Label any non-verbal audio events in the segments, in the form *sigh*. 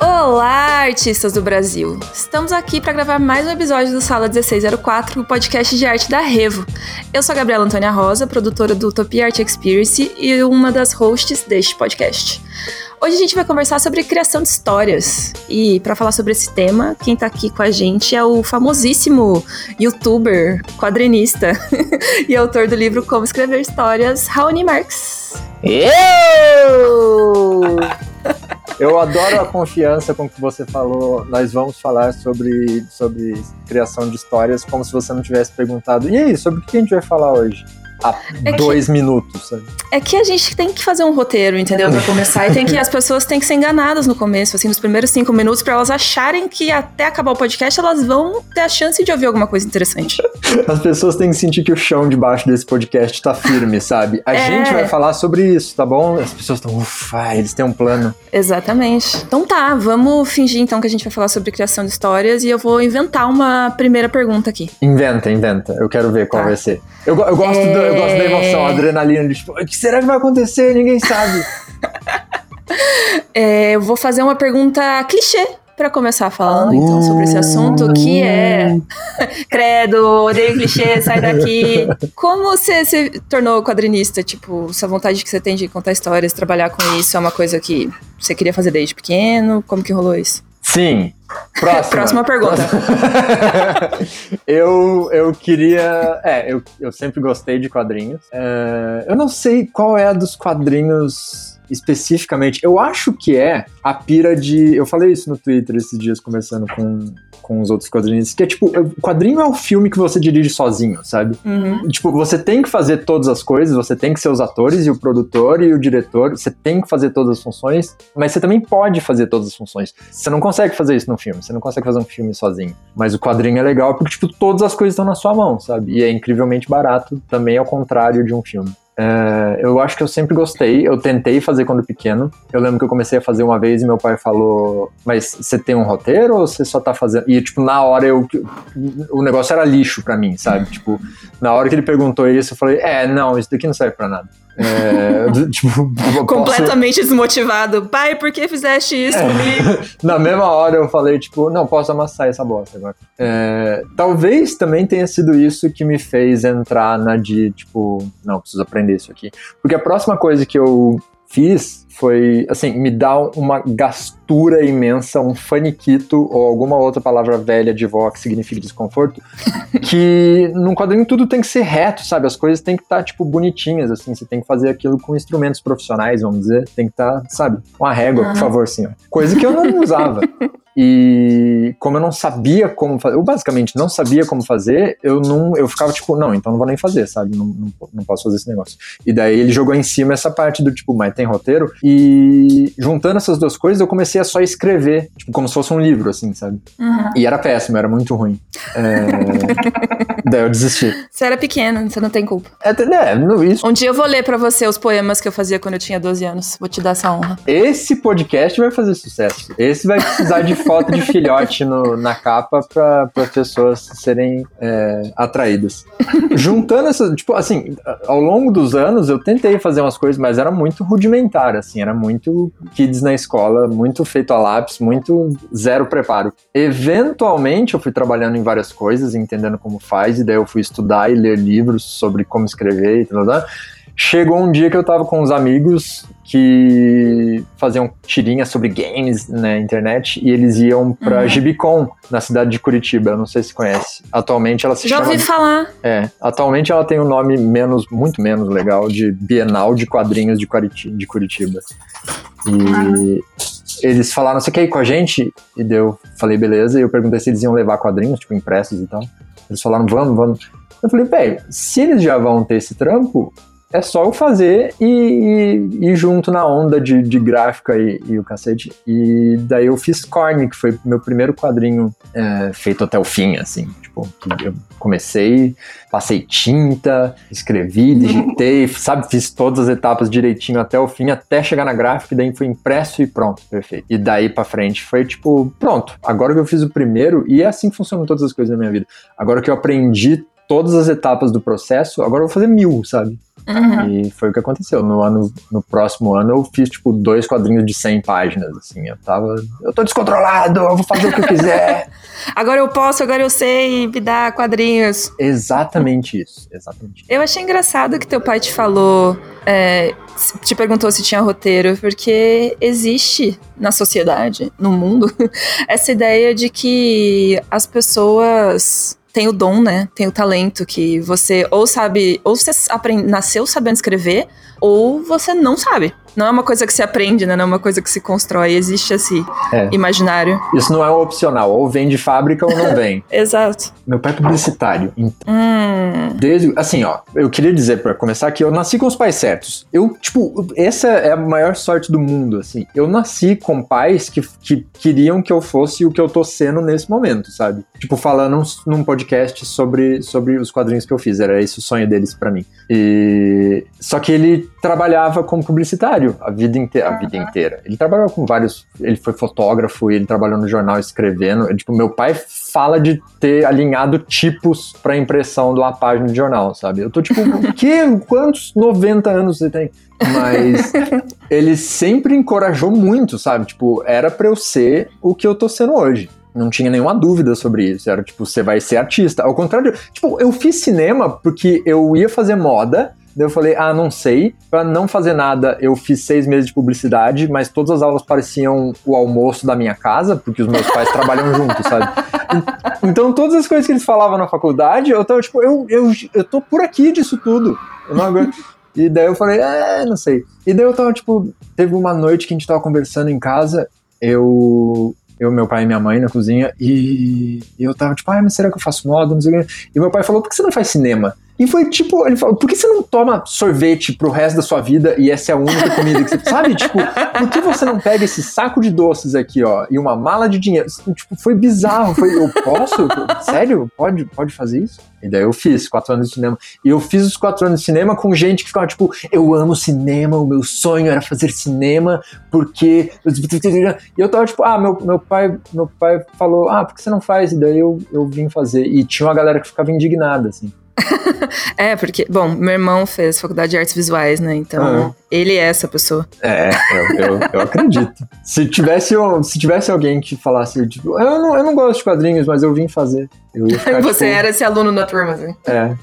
Olá, artistas do Brasil! Estamos aqui para gravar mais um episódio do Sala 1604, o podcast de arte da Revo. Eu sou a Gabriela Antônia Rosa, produtora do Utopia Art Experience e uma das hosts deste podcast. Hoje a gente vai conversar sobre criação de histórias. E para falar sobre esse tema, quem tá aqui com a gente é o famosíssimo youtuber, quadrinista *laughs* e autor do livro Como Escrever Histórias, Raoni Marx. Eu! Eu adoro a confiança com que você falou. Nós vamos falar sobre, sobre criação de histórias, como se você não tivesse perguntado. E aí, sobre o que a gente vai falar hoje? Há é dois que, minutos, sabe? É que a gente tem que fazer um roteiro, entendeu? Pra começar. e tem que as pessoas têm que ser enganadas no começo, assim, nos primeiros cinco minutos, para elas acharem que até acabar o podcast elas vão ter a chance de ouvir alguma coisa interessante. As pessoas têm que sentir que o chão debaixo desse podcast tá firme, sabe? A é. gente vai falar sobre isso, tá bom? As pessoas estão, ufa, eles têm um plano. Exatamente. Então tá, vamos fingir então que a gente vai falar sobre criação de histórias e eu vou inventar uma primeira pergunta aqui. Inventa, inventa. Eu quero ver qual tá. vai ser. Eu, eu gosto é... do, eu gosto da emoção, é. adrenalina. Tipo, o que será que vai acontecer? Ninguém sabe. *laughs* é, eu vou fazer uma pergunta clichê para começar falando então sobre esse assunto que é *laughs* credo, odeio clichê, sai daqui. Como você se tornou quadrinista? Tipo, essa vontade que você tem de contar histórias, trabalhar com isso, é uma coisa que você queria fazer desde pequeno? Como que rolou isso? Sim. Próxima, Próxima pergunta. *laughs* eu, eu queria. É, eu, eu sempre gostei de quadrinhos. É, eu não sei qual é a dos quadrinhos especificamente. Eu acho que é a pira de. Eu falei isso no Twitter esses dias, conversando com, com os outros quadrinhos, que é tipo, o quadrinho é o filme que você dirige sozinho, sabe? Uhum. Tipo, você tem que fazer todas as coisas, você tem que ser os atores e o produtor e o diretor, você tem que fazer todas as funções, mas você também pode fazer todas as funções. Você não consegue fazer isso no filme, você não consegue fazer um filme sozinho. Mas o quadrinho é legal porque, tipo, todas as coisas estão na sua mão, sabe? E é incrivelmente barato, também ao contrário de um filme. É, eu acho que eu sempre gostei. Eu tentei fazer quando pequeno. Eu lembro que eu comecei a fazer uma vez e meu pai falou: Mas você tem um roteiro ou você só tá fazendo? E, tipo, na hora eu. O negócio era lixo para mim, sabe? Tipo, na hora que ele perguntou isso, eu falei: É, não, isso daqui não serve para nada. É, tipo, *laughs* Completamente posso... desmotivado. Pai, por que fizeste isso é. comigo? *laughs* Na mesma hora eu falei, tipo, não, posso amassar essa bosta agora. É, talvez também tenha sido isso que me fez entrar na de, tipo, não, preciso aprender isso aqui. Porque a próxima coisa que eu fiz foi, assim, me dá uma gastura imensa, um faniquito ou alguma outra palavra velha de vó que significa desconforto, *laughs* que num quadrinho tudo tem que ser reto, sabe? As coisas têm que estar, tá, tipo, bonitinhas, assim, você tem que fazer aquilo com instrumentos profissionais, vamos dizer, tem que estar, tá, sabe? Uma régua, por favor, senhor. Coisa que eu não usava. *laughs* E como eu não sabia como fazer, eu basicamente não sabia como fazer, eu não, eu ficava tipo, não, então não vou nem fazer, sabe? Não, não, não posso fazer esse negócio. E daí ele jogou em cima essa parte do tipo, mas tem roteiro? E juntando essas duas coisas, eu comecei a só escrever, tipo, como se fosse um livro, assim, sabe? Uhum. E era péssimo, era muito ruim. É... *laughs* daí eu desisti. Você era pequeno, você não tem culpa. É, é isso. Um dia eu vou ler para você os poemas que eu fazia quando eu tinha 12 anos. Vou te dar essa honra. Esse podcast vai fazer sucesso. Esse vai precisar de foto de filhote no, na capa para as pessoas serem é, atraídas. Juntando essas, tipo, assim, ao longo dos anos eu tentei fazer umas coisas, mas era muito rudimentar, assim, era muito kids na escola, muito feito a lápis, muito zero preparo. Eventualmente eu fui trabalhando em várias coisas, entendendo como faz, e daí eu fui estudar e ler livros sobre como escrever e mais. Chegou um dia que eu tava com uns amigos que faziam tirinhas sobre games na internet e eles iam pra uhum. Gibicon, na cidade de Curitiba. Eu não sei se conhece. Atualmente ela se Já chama. Já ouvi falar. É. Atualmente ela tem um nome menos, muito menos legal, de Bienal de Quadrinhos de Curitiba. E. Uhum. Eles falaram, você quer ir com a gente? E eu falei, beleza. E eu perguntei se eles iam levar quadrinhos, tipo, impressos e tal. Eles falaram, vamos, vamos. Eu falei, velho, se eles já vão ter esse trampo, é só eu fazer e, ir junto na onda de, de gráfica e, e, o cacete. E daí eu fiz Corny, que foi meu primeiro quadrinho é, feito até o fim, assim. Tipo, eu comecei, passei tinta, escrevi, *laughs* digitei, sabe? Fiz todas as etapas direitinho até o fim, até chegar na gráfica, e daí foi impresso e pronto, perfeito. E daí pra frente foi tipo, pronto, agora que eu fiz o primeiro, e é assim que funcionam todas as coisas na minha vida. Agora que eu aprendi todas as etapas do processo, agora eu vou fazer mil, sabe? Uhum. E foi o que aconteceu. No, ano, no próximo ano eu fiz, tipo, dois quadrinhos de 100 páginas, assim. Eu tava, eu tô descontrolado, eu vou fazer o que eu quiser. *laughs* agora eu posso, agora eu sei me dar quadrinhos. Exatamente isso, exatamente. Eu achei engraçado que teu pai te falou, é, te perguntou se tinha roteiro, porque existe na sociedade, no mundo, *laughs* essa ideia de que as pessoas tem o dom, né? Tem o talento que você ou sabe, ou você nasceu sabendo escrever, ou você não sabe. Não é uma coisa que se aprende, né? Não é uma coisa que se constrói. Existe esse é. imaginário. Isso não é opcional. Ou vem de fábrica ou não vem. *laughs* Exato. Meu pai é publicitário. Então, hum. desde, assim, ó, eu queria dizer para começar que eu nasci com os pais certos. Eu, tipo, essa é a maior sorte do mundo, assim. Eu nasci com pais que, que queriam que eu fosse o que eu tô sendo nesse momento, sabe? Tipo, falando num podcast sobre, sobre os quadrinhos que eu fiz. Era esse o sonho deles para mim. E... Só que ele trabalhava como publicitário a vida inteira. A vida inteira. Ele trabalhou com vários. Ele foi fotógrafo, ele trabalhou no jornal escrevendo. Tipo, meu pai fala de ter alinhado tipos para impressão de uma página de jornal, sabe? Eu tô tipo, *laughs* que? Quantos 90 anos você tem? Mas *laughs* ele sempre encorajou muito, sabe? Tipo, era pra eu ser o que eu tô sendo hoje. Não tinha nenhuma dúvida sobre isso. Era tipo, você vai ser artista. Ao contrário, tipo, eu fiz cinema porque eu ia fazer moda Daí eu falei, ah, não sei. Pra não fazer nada, eu fiz seis meses de publicidade, mas todas as aulas pareciam o almoço da minha casa, porque os meus pais *laughs* trabalham juntos, sabe? Então, todas as coisas que eles falavam na faculdade, eu tava tipo, eu, eu, eu tô por aqui disso tudo. Eu não aguento. E daí eu falei, é, não sei. E daí eu tava, tipo, teve uma noite que a gente tava conversando em casa, eu, eu, meu pai e minha mãe na cozinha, e eu tava tipo, ah, mas será que eu faço moda? Não sei o quê. E meu pai falou, por que você não faz cinema? E foi tipo, ele falou, por que você não toma sorvete pro resto da sua vida e essa é a única comida que você. *laughs* Sabe? Tipo, por que você não pega esse saco de doces aqui, ó, e uma mala de dinheiro? Tipo, foi bizarro. Foi, eu posso? *laughs* Sério? Pode, pode fazer isso? E daí eu fiz quatro anos de cinema. E eu fiz os quatro anos de cinema com gente que ficava tipo, eu amo cinema, o meu sonho era fazer cinema, porque. *laughs* E eu tava tipo, ah, meu, meu pai meu pai falou, ah, por que você não faz? E daí eu, eu vim fazer. E tinha uma galera que ficava indignada, assim. *laughs* é, porque, bom, meu irmão fez faculdade de artes visuais, né? Então, ah. ele é essa pessoa. É, eu, eu, eu acredito. se, tivesse, se tivesse alguém que falasse, tipo, eu não, eu não gosto de quadrinhos, mas eu vim fazer. Eu ficar, *laughs* Você tipo, era esse aluno da turma, assim. É.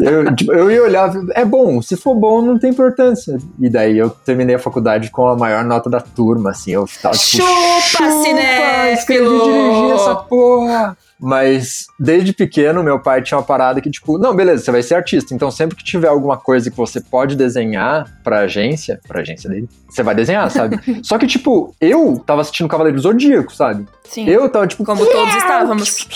eu, tipo, eu ia olhar, é bom, se for bom, não tem importância. E daí eu terminei a faculdade com a maior nota da turma, assim. Eu tava tipo, chupa, chupa cinéfilo! dirigir essa porra! Mas desde pequeno, meu pai tinha uma parada que, tipo, não, beleza, você vai ser artista. Então, sempre que tiver alguma coisa que você pode desenhar pra agência, pra agência dele, você vai desenhar, sabe? *laughs* Só que, tipo, eu tava assistindo Cavaleiro Zodíaco, sabe? Sim. Eu tava, tipo. Como todos estávamos.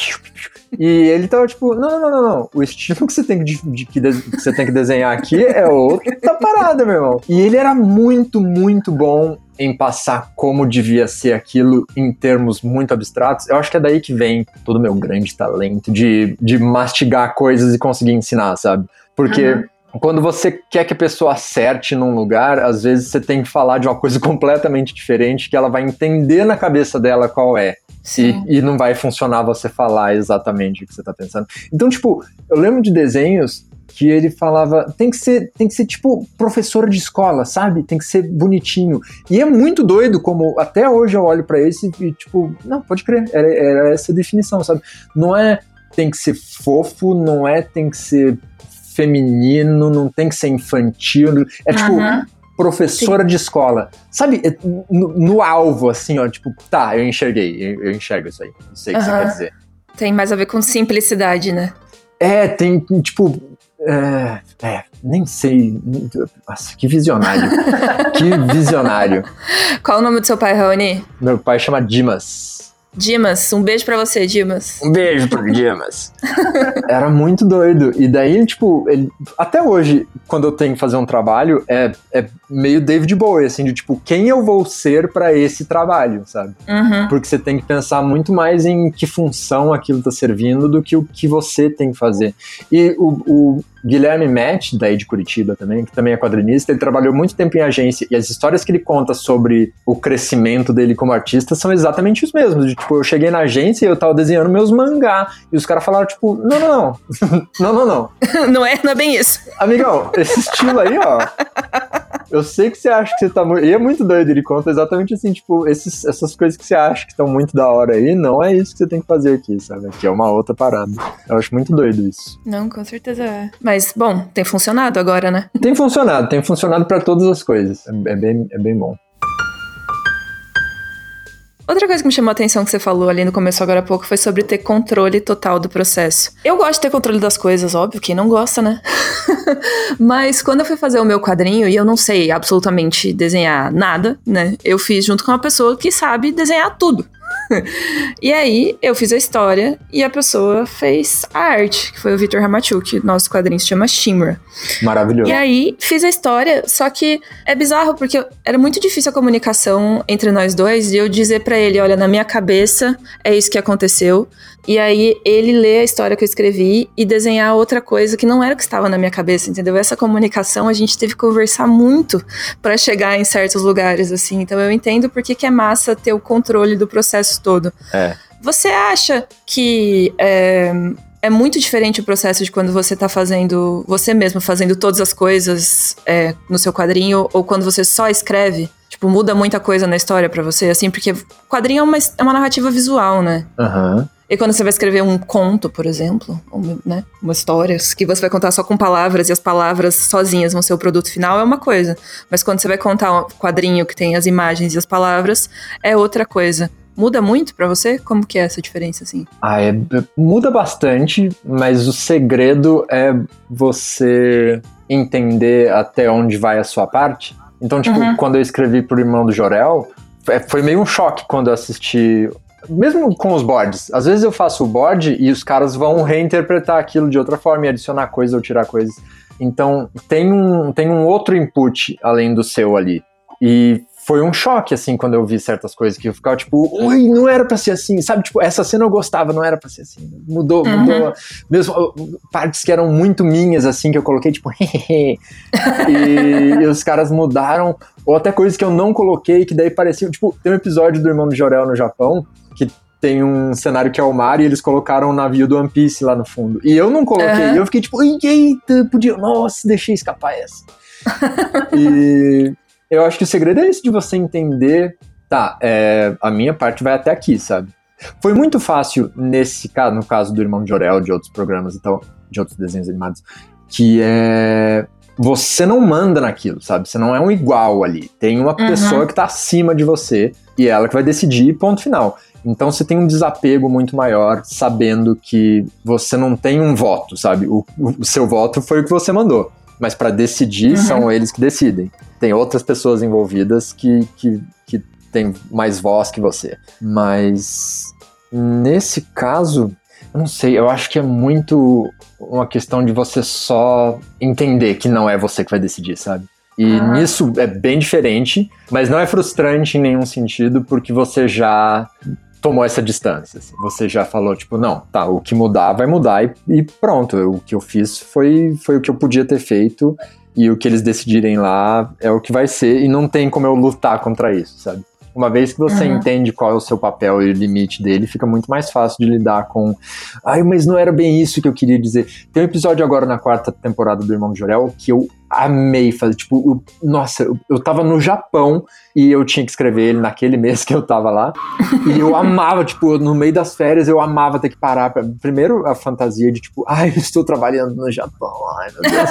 E ele tava tipo, não, não, não, não, O estilo que você tem que, de, que, de, que, você tem que desenhar aqui é outra parada, meu irmão. E ele era muito, muito bom em passar como devia ser aquilo em termos muito abstratos. Eu acho que é daí que vem todo o meu grande talento de, de mastigar coisas e conseguir ensinar, sabe? Porque. Uhum quando você quer que a pessoa acerte num lugar, às vezes você tem que falar de uma coisa *laughs* completamente diferente que ela vai entender na cabeça dela qual é. Sim. E, e não vai funcionar você falar exatamente o que você tá pensando. Então, tipo, eu lembro de desenhos que ele falava, tem que ser, tem que ser tipo professora de escola, sabe? Tem que ser bonitinho. E é muito doido como até hoje eu olho para esse e tipo, não, pode crer, era, era essa definição, sabe? Não é tem que ser fofo, não é tem que ser feminino, não tem que ser infantil, é tipo uhum professora Sim. de escola. Sabe, é, no, no, alvo, assim, ó, tipo, tá, eu enxerguei, eu, eu enxergo isso aí. Não sei o que você quer dizer. Tem mais a ver com simplicidade, né? É, tem, tipo. É, é nem sei. Nossa, que visionário. *laughs* que visionário. Qual o nome do seu pai, Raoni? Meu pai chama Dimas. Dimas, um beijo para você, Dimas. Um beijo pro *laughs* Dimas. *laughs* Era muito doido. E daí, tipo, ele, até hoje, quando eu tenho que fazer um trabalho, é, é meio David Bowie, assim, de tipo, quem eu vou ser para esse trabalho, sabe? Uhum. Porque você tem que pensar muito mais em que função aquilo tá servindo do que o que você tem que fazer. E o, o Guilherme Matt, daí de Curitiba também, que também é quadrinista, ele trabalhou muito tempo em agência e as histórias que ele conta sobre o crescimento dele como artista são exatamente os mesmos. De, tipo, eu cheguei na agência e eu tava desenhando meus mangá e os caras falaram, tipo, não, não, não. *laughs* não, não, não. *laughs* não é, não é bem isso. Amigão, esse estilo aí, ó. *laughs* Eu sei que você acha que você tá muito. E é muito doido, ele conta exatamente assim, tipo, esses, essas coisas que você acha que estão muito da hora aí, não é isso que você tem que fazer aqui, sabe? Aqui é uma outra parada. Eu acho muito doido isso. Não, com certeza é. Mas, bom, tem funcionado agora, né? Tem funcionado, tem funcionado para todas as coisas. É, é, bem, é bem bom. Outra coisa que me chamou a atenção que você falou ali no começo agora há pouco foi sobre ter controle total do processo. Eu gosto de ter controle das coisas, óbvio, quem não gosta, né? *laughs* Mas quando eu fui fazer o meu quadrinho, e eu não sei absolutamente desenhar nada, né? Eu fiz junto com uma pessoa que sabe desenhar tudo. *laughs* e aí, eu fiz a história e a pessoa fez a arte, que foi o Victor Ramachuk. Nosso quadrinho se chama Shimra. Maravilhoso. E aí, fiz a história, só que é bizarro porque era muito difícil a comunicação entre nós dois e eu dizer para ele: olha, na minha cabeça é isso que aconteceu. E aí ele lê a história que eu escrevi e desenhar outra coisa que não era o que estava na minha cabeça, entendeu? Essa comunicação a gente teve que conversar muito para chegar em certos lugares, assim. Então eu entendo por que, que é massa ter o controle do processo todo. É. Você acha que é, é muito diferente o processo de quando você tá fazendo, você mesmo fazendo todas as coisas é, no seu quadrinho, ou quando você só escreve? Tipo, muda muita coisa na história para você, assim, porque quadrinho é uma, é uma narrativa visual, né? Aham. Uhum. E quando você vai escrever um conto, por exemplo, uma, né, uma história que você vai contar só com palavras e as palavras sozinhas vão ser o produto final, é uma coisa. Mas quando você vai contar um quadrinho que tem as imagens e as palavras, é outra coisa. Muda muito para você? Como que é essa diferença, assim? Ah, é, muda bastante, mas o segredo é você entender até onde vai a sua parte. Então, tipo, uhum. quando eu escrevi pro Irmão do Jorel, é, foi meio um choque quando eu assisti mesmo com os boards, às vezes eu faço o board e os caras vão reinterpretar aquilo de outra forma e adicionar coisas ou tirar coisas. Então tem um, tem um outro input além do seu ali. E foi um choque, assim, quando eu vi certas coisas que eu ficava tipo, ui, não era pra ser assim, sabe? Tipo, essa cena eu gostava, não era pra ser assim. Mudou, uhum. mudou. Mesmo partes que eram muito minhas, assim, que eu coloquei, tipo, *laughs* e, e os caras mudaram. Ou até coisas que eu não coloquei, que daí pareciam. Tipo, tem um episódio do Irmão do Jorel no Japão, que tem um cenário que é o mar e eles colocaram o navio do One Piece lá no fundo. E eu não coloquei, uhum. e eu fiquei tipo, eita, podia, nossa, deixei escapar essa. *laughs* e eu acho que o segredo é esse de você entender, tá, é, a minha parte vai até aqui, sabe? Foi muito fácil nesse caso, no caso do Irmão de Orel, de outros programas e tal, de outros desenhos animados, que é você não manda naquilo, sabe? Você não é um igual ali. Tem uma uhum. pessoa que tá acima de você e ela que vai decidir, ponto final. Então você tem um desapego muito maior, sabendo que você não tem um voto, sabe? O, o seu voto foi o que você mandou. Mas para decidir, uhum. são eles que decidem. Tem outras pessoas envolvidas que, que, que têm mais voz que você. Mas nesse caso, eu não sei, eu acho que é muito uma questão de você só entender que não é você que vai decidir, sabe? E ah. nisso é bem diferente, mas não é frustrante em nenhum sentido, porque você já tomou essa distância. Assim. Você já falou, tipo, não, tá, o que mudar vai mudar e, e pronto. O que eu fiz foi, foi o que eu podia ter feito e o que eles decidirem lá é o que vai ser e não tem como eu lutar contra isso, sabe? Uma vez que você uhum. entende qual é o seu papel e o limite dele, fica muito mais fácil de lidar com. Ai, mas não era bem isso que eu queria dizer. Tem um episódio agora na quarta temporada do Irmão Jorel que eu amei fazer. Tipo, eu, nossa, eu, eu tava no Japão e eu tinha que escrever ele naquele mês que eu tava lá. e eu amava, tipo, no meio das férias eu amava ter que parar. Pra, primeiro a fantasia de, tipo, ai, eu estou trabalhando no Japão, ai meu Deus.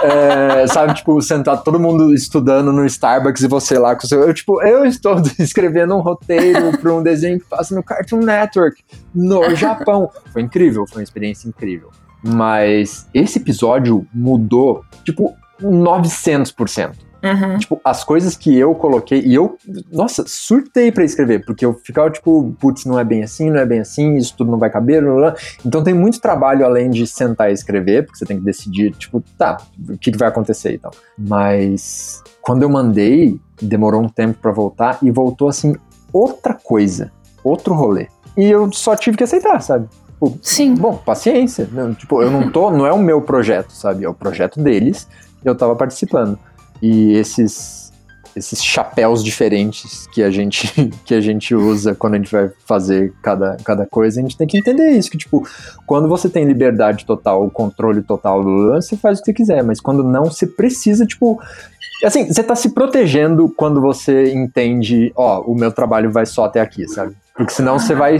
*laughs* é, sabe, tipo, sentado todo mundo estudando no Starbucks e você lá com o seu. Eu, tipo, eu estou *laughs* escrevendo um roteiro para um desenho que passa no Cartoon Network no Japão. Foi incrível, foi uma experiência incrível. Mas esse episódio mudou, tipo, 900%. Uhum. Tipo, as coisas que eu coloquei, e eu, nossa, surtei para escrever, porque eu ficava tipo, putz, não é bem assim, não é bem assim, isso tudo não vai caber, blá, blá. então tem muito trabalho além de sentar e escrever, porque você tem que decidir, tipo, tá, o que, que vai acontecer e tal. Mas quando eu mandei, demorou um tempo para voltar e voltou assim, outra coisa, outro rolê. E eu só tive que aceitar, sabe? Tipo, Sim. bom, paciência. Não, tipo, eu não tô, não é o meu projeto, sabe? É o projeto deles. E eu tava participando. E esses esses chapéus diferentes que a gente *laughs* que a gente usa quando a gente vai fazer cada, cada coisa, a gente tem que entender isso, que tipo, quando você tem liberdade total, controle total do lance, você faz o que você quiser, mas quando não, você precisa, tipo, assim, você tá se protegendo quando você entende, ó, o meu trabalho vai só até aqui, sabe? Porque senão você vai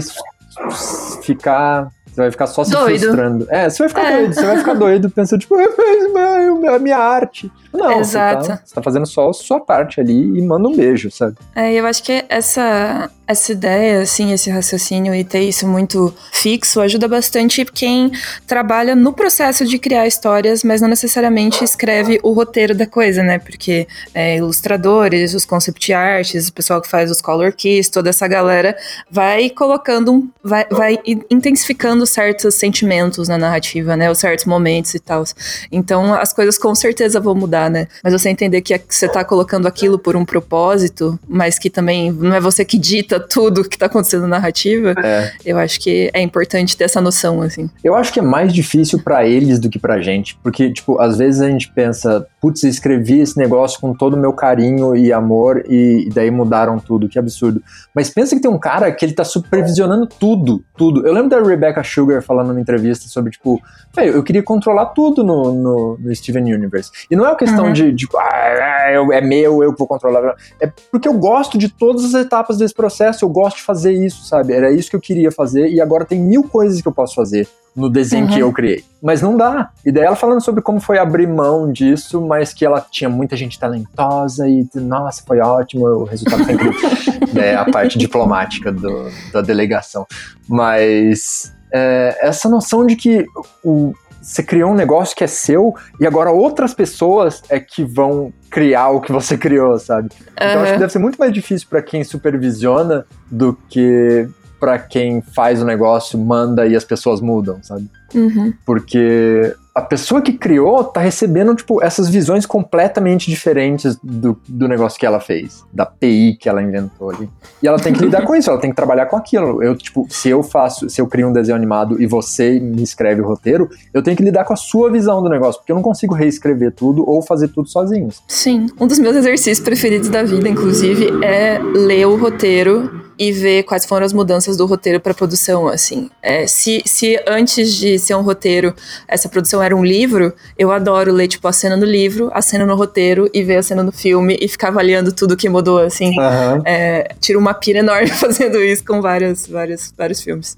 ficar você vai ficar só se Doido. frustrando. É, você vai ficar É. doido, você vai ficar doido pensando, tipo, a minha arte. Não, Exato. Você, tá, você tá fazendo só a sua parte ali e manda um beijo, sabe? É, eu acho que essa, essa ideia, assim, esse raciocínio e ter isso muito fixo ajuda bastante quem trabalha no processo de criar histórias, mas não necessariamente escreve o roteiro da coisa, né? Porque é, ilustradores, os concept arts, o pessoal que faz os color keys, toda essa galera vai colocando, vai, vai intensificando certos sentimentos na narrativa, né? Os certos momentos e tal. Então as coisas com certeza vão mudar, né? Mas você entender que você tá colocando aquilo por um propósito, mas que também não é você que dita tudo que tá acontecendo na narrativa, É. eu acho que é importante ter essa noção, assim. Eu acho que é mais difícil pra eles do que pra gente, porque, tipo, às vezes a gente pensa, putz, escrevi esse negócio com todo o meu carinho e amor e, e daí mudaram tudo, que absurdo. Mas pensa que tem um cara que ele tá supervisionando tudo, tudo. Eu lembro da Rebecca Sugar falando numa entrevista sobre, tipo, "Véi, eu queria controlar tudo no, no, no Steven Universe. E não é uma questão Uhum. de, tipo, ah, eu- é meu, eu que vou controlar. É porque eu gosto de todas as etapas desse processo, eu gosto de fazer isso, sabe? Era isso que eu queria fazer e agora tem mil coisas que eu posso fazer no desenho Uhum. que eu criei. Mas não dá. E daí ela falando sobre como foi abrir mão disso, mas que ela tinha muita gente talentosa e, nossa, foi ótimo, o resultado foi incrível. *laughs* é a parte diplomática do- da delegação. Mas é, essa noção de que o, você criou um negócio que é seu e agora outras pessoas é que vão criar o que você *laughs* criou, sabe? Então acho que deve ser muito mais difícil para quem supervisiona do que para quem faz o negócio, manda e as pessoas mudam, sabe? Uhum. Porque a pessoa que criou tá recebendo, tipo, essas visões completamente diferentes do, do negócio que ela fez, da PI que ela inventou ali. E ela tem que lidar com isso, ela tem que trabalhar com aquilo. Eu, tipo, se eu faço, se eu crio um desenho animado e você me escreve o roteiro, eu tenho que lidar com a sua visão do negócio, porque eu não consigo reescrever tudo ou fazer tudo sozinho. Sim. Um dos meus exercícios preferidos da vida, inclusive, é ler o roteiro e ver quais foram as mudanças do roteiro para produção, assim. É, se, se antes de ser um roteiro, essa produção era um livro, eu adoro ler, tipo, a cena no livro, a cena no roteiro e ver a cena no filme e ficar avaliando tudo que mudou, assim. Aham. É, tiro uma pira enorme *laughs* fazendo isso com vários, vários, vários filmes.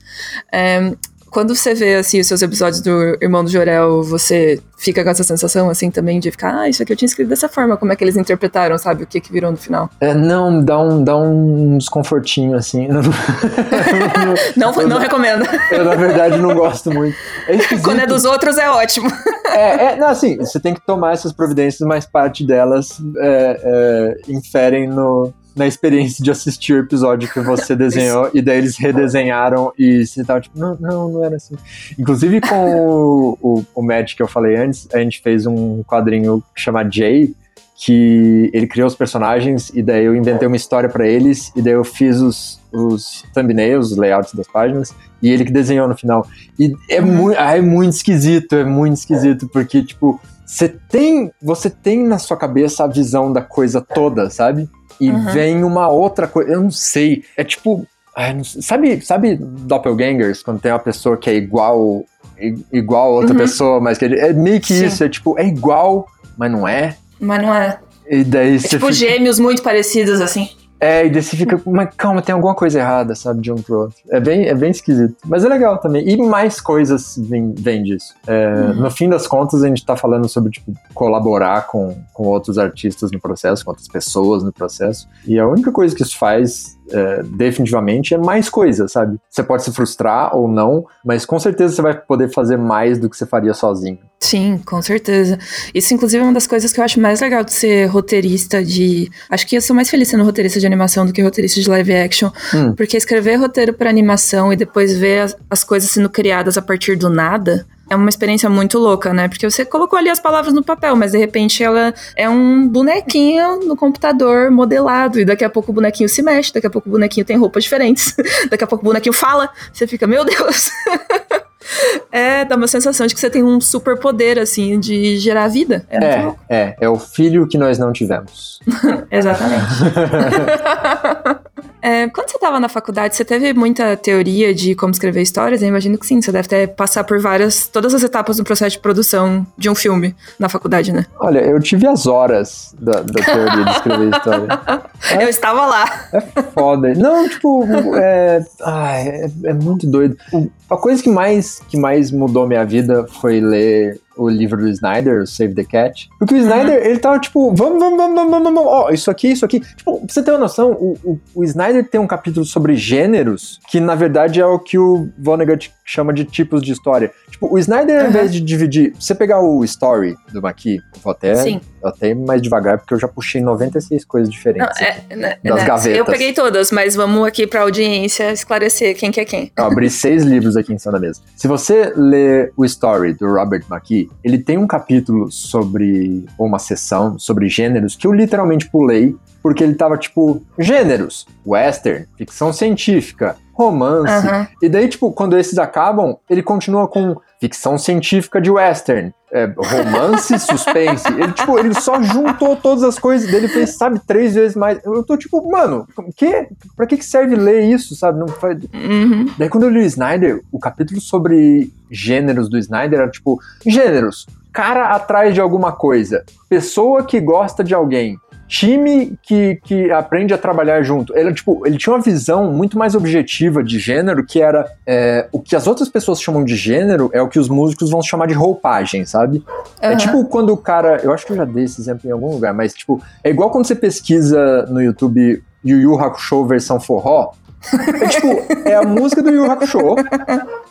É, quando você vê assim, os seus episódios do Irmão do Jorel, você fica com essa sensação assim também de ficar, ah, isso aqui eu tinha escrito dessa forma, como é que eles interpretaram, sabe? O que, que virou no final. É, não, dá um, dá um desconfortinho, assim. *laughs* Não, não recomendo. Eu, na verdade, não gosto muito. É. *laughs* Quando é dos outros é ótimo. É, é, não, assim, você tem que tomar essas providências, mas parte delas é, é, inferem no, na experiência de assistir o episódio que você *laughs* desenhou, e daí eles redesenharam e você tava tipo, não, não, não era assim. Inclusive com o, o, o Matt que eu falei antes, a gente fez um quadrinho chamado Jay, que ele criou os personagens e daí eu inventei uma história pra eles e daí eu fiz os, os thumbnails, os layouts das páginas e ele que desenhou no final. E é, muito, ah, é muito esquisito, é muito esquisito porque tipo você tem você tem na sua cabeça a visão da coisa toda, sabe? E Uhum. vem uma outra coisa, eu não sei, é tipo sabe, sabe doppelgangers, quando tem uma pessoa que é igual igual a outra Uhum. pessoa, mas que ele- é meio que Sim. isso, é tipo, é igual, mas não é. Mas não é. E daí É tipo fica, gêmeos muito parecidos, assim. É, e daí você fica, mas calma, tem alguma coisa errada, sabe, de um pro outro. É bem, é bem esquisito. Mas é legal também. E mais coisas vêm vêm disso. É, Uhum. No fim das contas, a gente tá falando sobre, tipo, colaborar com, com outros artistas no processo, com outras pessoas no processo. E a única coisa que isso faz, é, definitivamente, é mais coisa, sabe? Você pode se frustrar ou não, mas com certeza você vai poder fazer mais do que você faria sozinho. Sim, com certeza. Isso, inclusive, é uma das coisas que eu acho mais legal de ser roteirista de. Acho que eu sou mais feliz sendo roteirista de animação do que roteirista de live action. Hum. Porque escrever roteiro para animação e depois ver as, as coisas sendo criadas a partir do nada. É uma experiência muito louca, né? Porque você colocou ali as palavras no papel, mas de repente ela é um bonequinho no computador modelado. E daqui a pouco o bonequinho se mexe, daqui a pouco o bonequinho tem roupas diferentes, *laughs* daqui a pouco o bonequinho fala. Você fica, meu Deus! *laughs* É, dá uma sensação de que você tem um super poder, assim, de gerar vida. É, é, é, é o filho que nós não tivemos. *laughs* Exatamente. É, quando você estava na faculdade, você teve muita teoria de como escrever histórias? Eu imagino que sim, você deve ter passar por várias, todas as etapas do processo de produção de um filme na faculdade, né? Olha, eu tive as horas da, da teoria de escrever história. *laughs* É, eu estava lá. É foda. Não, tipo, é, ai, é, é muito doido. A coisa que mais, que mais mudou minha vida foi ler o livro do Snyder, Save the Cat. Porque o Snyder, uhum. ele tava tipo, vamos, vamos, vamos, vamos, vamos, vamos, ó, isso aqui, isso aqui. Tipo, pra você ter uma noção, o, o, o Snyder tem um capítulo sobre gêneros, que na verdade é o que o Vonnegut chama de tipos de história. Tipo, o Snyder, uhum. ao invés de dividir, você pegar o story do Maqui, vou até, Sim. até ir mais devagar, porque eu já puxei 96 coisas diferentes Não, é, né, das né, gavetas. Eu peguei todas, mas vamos aqui pra audiência esclarecer quem que é quem. Eu abri *laughs* seis livros aqui em cima da mesa. Se você ler o story do Robert Ele tem um capítulo sobre, ou uma sessão sobre gêneros que eu literalmente pulei, porque ele tava tipo, gêneros, western, ficção científica, romance. Uhum. E daí, tipo, quando esses acabam, ele continua com ficção científica de western, é, romance, *laughs* suspense. Ele, tipo, ele só juntou todas as coisas dele, fez, sabe, três vezes mais. Eu tô tipo, mano, que, pra que, que serve ler isso, sabe? Não faz... Uhum. Daí quando eu li o Snyder, o capítulo sobre gêneros do Snyder era tipo, gêneros, cara atrás de alguma coisa, pessoa que gosta de alguém, time que, que aprende a trabalhar junto. Ele, tipo, ele tinha uma visão muito mais objetiva de gênero, que era é, o que as outras pessoas chamam de gênero é o que os músicos vão chamar de roupagem, sabe? Uhum. É tipo quando o cara. Eu acho que eu já dei esse exemplo em algum lugar, mas tipo, é igual quando você pesquisa no YouTube Yu Yu Hakusho versão forró. É tipo, é a música do Yu Hakusho,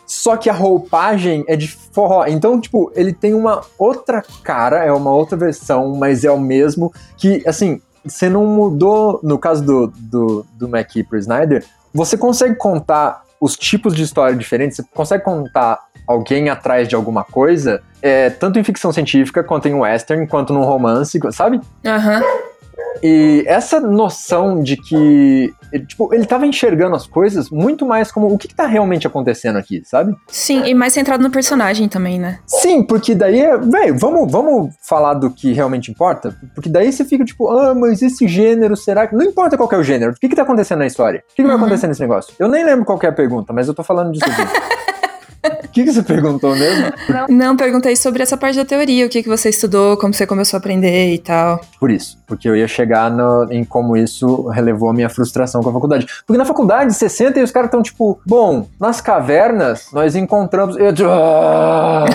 só que a roupagem é de forró. Então, tipo, ele tem uma outra cara, é uma outra versão, mas é o mesmo. Que, assim, você não mudou, no caso do, do, do McKee pro Snyder, você consegue contar os tipos de história diferentes, você consegue contar alguém atrás de alguma coisa, é, tanto em ficção científica, quanto em western, quanto num romance, sabe? Aham. Uhum. E essa noção de que ele, tipo, ele tava enxergando as coisas muito mais como o que, que tá realmente acontecendo aqui, sabe? Sim, e mais centrado no personagem também, né? Sim, porque daí, velho, vamos, vamos falar do que realmente importa? Porque daí você fica tipo, ah, mas esse gênero, será que. Não importa qual é o gênero, o que, que tá acontecendo na história? O que, que uhum. vai acontecer nesse negócio? Eu nem lembro qual é a pergunta, mas eu tô falando disso aqui. *laughs* O que, que você perguntou mesmo? Não. Não, perguntei sobre essa parte da teoria, o que, que você estudou, como você começou a aprender e tal. Por isso, porque eu ia chegar no, em como isso relevou a minha frustração com a faculdade. Porque na faculdade, você senta e os caras estão tipo, bom, nas cavernas nós encontramos. Eu, *laughs* ah!